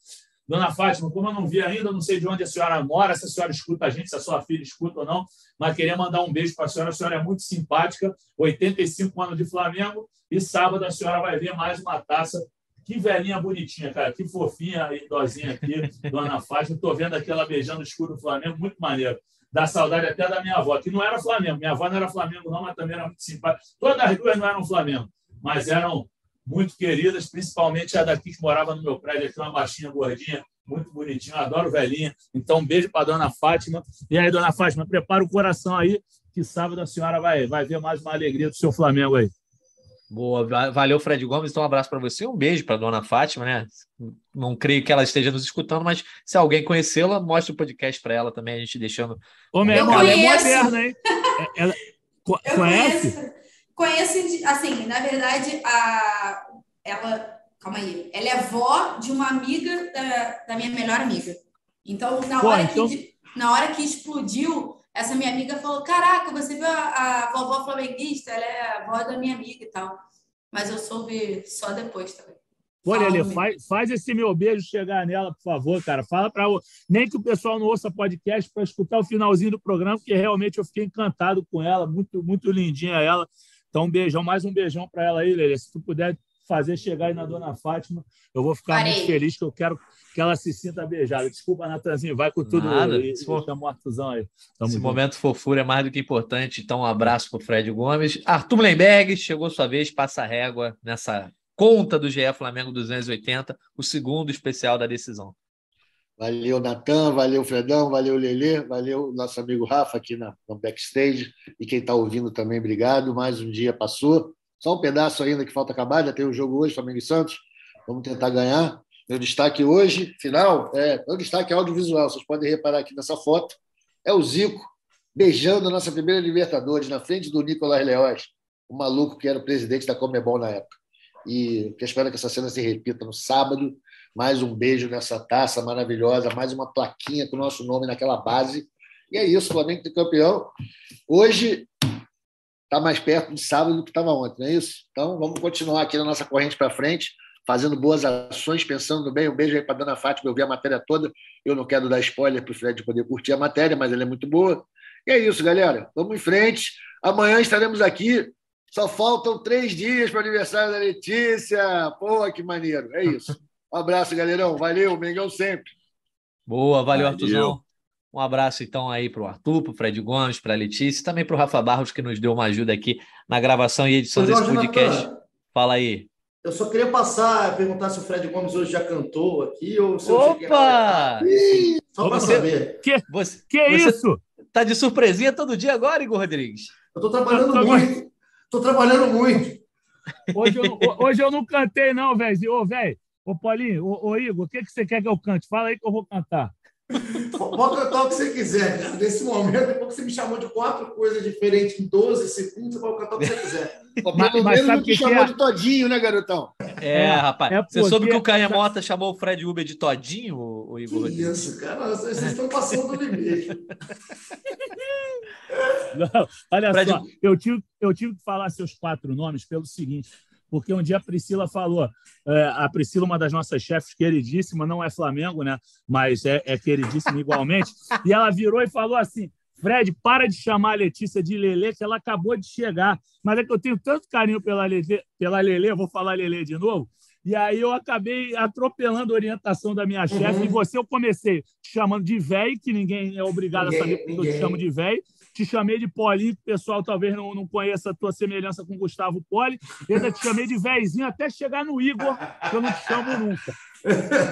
Dona Fátima, como eu não vi ainda, não sei de onde a senhora mora, se a senhora escuta a gente, se a sua filha escuta ou não, mas queria mandar um beijo para a senhora. A senhora é muito simpática, 85 anos de Flamengo, e sábado a senhora vai ver mais uma taça. Que velhinha bonitinha, cara, que fofinha e idosinha aqui, Dona Fátima. Estou vendo aqui ela beijando o escuro do Flamengo, muito maneiro. Dá saudade até da minha avó, que não era Flamengo. Minha avó não era Flamengo, não, mas também era muito simpática. Todas as duas não eram Flamengo mas eram muito queridas, principalmente a daqui que morava no meu prédio, aqui, uma baixinha gordinha, muito bonitinha, adoro velhinha. Então, um beijo para dona Fátima. E aí, dona Fátima, prepara o coração aí, que sábado a senhora vai, vai ver mais uma alegria do seu Flamengo aí. Boa, valeu, Fred Gomes. Então, um abraço para você, um beijo para dona Fátima, né? Não creio que ela esteja nos escutando, mas se alguém conhecê-la, mostre o podcast para ela também, a gente deixando. Ô, meu irmão, ela é moderna, hein? Ela... Conhece? Conheço. Conheço, assim, na verdade, a, ela. Calma aí. Ela é avó de uma amiga da, da minha melhor amiga. Então, na Pô, hora, então... Que, na hora que explodiu, essa minha amiga falou: Caraca, você viu a, a vovó flamenguista? Ela é a avó da minha amiga e tal. Mas eu soube só depois também. Pô, Lelê, faz, faz esse meu beijo chegar nela, por favor, cara. Fala para nem que o pessoal não ouça podcast para escutar o finalzinho do programa, porque realmente eu fiquei encantado com ela, muito muito lindinha ela. Então, um beijão, mais um beijão para ela aí, Lelê. Se tu puder fazer chegar aí na dona Fátima, eu vou ficar Parei. muito feliz, que eu quero que ela se sinta beijada. Desculpa, Natanzinho, vai com tudo Nada. E, Esse, for... aí. Tamo Esse momento fofura é mais do que importante, então um abraço para o Fred Gomes. Arthur Lemberg, chegou sua vez, passa a régua nessa conta do GE Flamengo 280, o segundo especial da decisão. Valeu, Natan, valeu, Fredão, valeu, Lelê, valeu, nosso amigo Rafa aqui na, no backstage. E quem está ouvindo também, obrigado. Mais um dia passou. Só um pedaço ainda que falta acabar, já tem o um jogo hoje, Flamengo e Santos. Vamos tentar ganhar. Meu destaque hoje, final, é meu destaque é audiovisual. Vocês podem reparar aqui nessa foto. É o Zico beijando a nossa primeira Libertadores na frente do Nicolás Leoz, o maluco que era o presidente da Comebol na época. E que espero que essa cena se repita no sábado mais um beijo nessa taça maravilhosa, mais uma plaquinha com o nosso nome naquela base. E é isso, Flamengo tem campeão. Hoje está mais perto de sábado do que estava ontem, não é isso? Então vamos continuar aqui na nossa corrente para frente, fazendo boas ações, pensando bem. Um beijo aí para dona Fátima, eu vi a matéria toda. Eu não quero dar spoiler para o Fred poder curtir a matéria, mas ela é muito boa. E é isso, galera. Vamos em frente. Amanhã estaremos aqui. Só faltam três dias para o aniversário da Letícia. Pô, que maneiro. É isso. Um abraço, galerão. Valeu, Mengão sempre. Boa, valeu, valeu. Arthurzão. Um abraço então aí para o Arthur, para o Fred Gomes, para a Letícia e também para o Rafa Barros, que nos deu uma ajuda aqui na gravação e edição desse podcast. Fala aí. Eu só queria passar, perguntar se o Fred Gomes hoje já cantou aqui ou se Opa! Ih, só para saber. Que, você, que é você isso? Tá de surpresinha todo dia agora, Igor Rodrigues? Eu tô trabalhando eu tô... muito. Tô trabalhando muito. Hoje eu, hoje eu não cantei, não, velho. Ô, velho, Ô, Paulinho, ô, ô Igor, o que, que você quer que eu cante? Fala aí que eu vou cantar. Pode cantar o que você quiser, cara. Nesse momento, depois que você me chamou de quatro coisas diferentes em 12 segundos, você pode cantar o que você quiser. Pelo mas, mas menos não te chamou é? de Todinho, né, garotão? É, é rapaz. É você soube que o Caia Mota chamou o Fred Uber de Todinho, o Igor? Que isso, cara. Vocês estão passando do limite. Não, olha Fred... só, eu tive, eu tive que falar seus quatro nomes pelo seguinte porque um dia a Priscila falou, é, a Priscila, uma das nossas chefes queridíssima, não é Flamengo, né? Mas é, é queridíssima igualmente, e ela virou e falou assim: Fred, para de chamar a Letícia de Lelê, que ela acabou de chegar. Mas é que eu tenho tanto carinho pela Lelê, pela Lelê vou falar Lelê de novo, E aí eu acabei atropelando a orientação da minha chefe. Uhum. E você eu comecei te chamando de velho, que ninguém é obrigado Ninguém, a saber porque eu te ninguém. chamo de velho. Te chamei de o pessoal talvez não, não conheça a tua semelhança com o Gustavo Poli. Eu ainda te chamei de velhinho até chegar no Igor, que eu não te chamo nunca.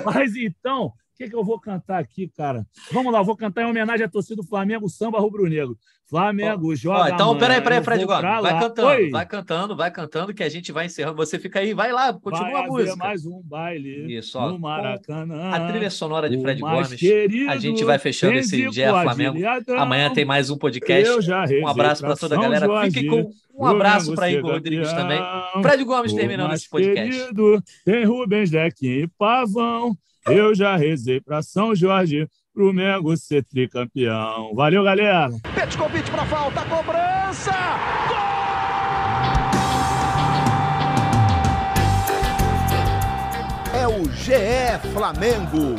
Mas então, que, que eu vou cantar aqui, cara? Vamos lá, eu vou cantar em homenagem à torcida do Flamengo, samba rubro-negro. Flamengo joga. Ó, então, peraí, peraí, Fred Gomes. Vai cantando, Oi. vai cantando, vai cantando, que a gente vai encerrando. Você fica aí, vai lá, continua Vai a música. mais um baile Isso, ó. no Maracanã. A trilha sonora de Fred Gomes. querido A gente vai fechando esse GE Flamengo. Adilhadão. Amanhã tem mais um podcast. Um abraço para toda a galera. Jorge, Fiquem com um abraço para Igor Rodrigues também. Fred Gomes terminando esse podcast. querido tem Rubens, Dequinha e Pavão. Eu já rezei para São Jorge, pro Mengo ser tricampeão. Valeu, galera! Petkovic para falta, cobrança! É o GE Flamengo.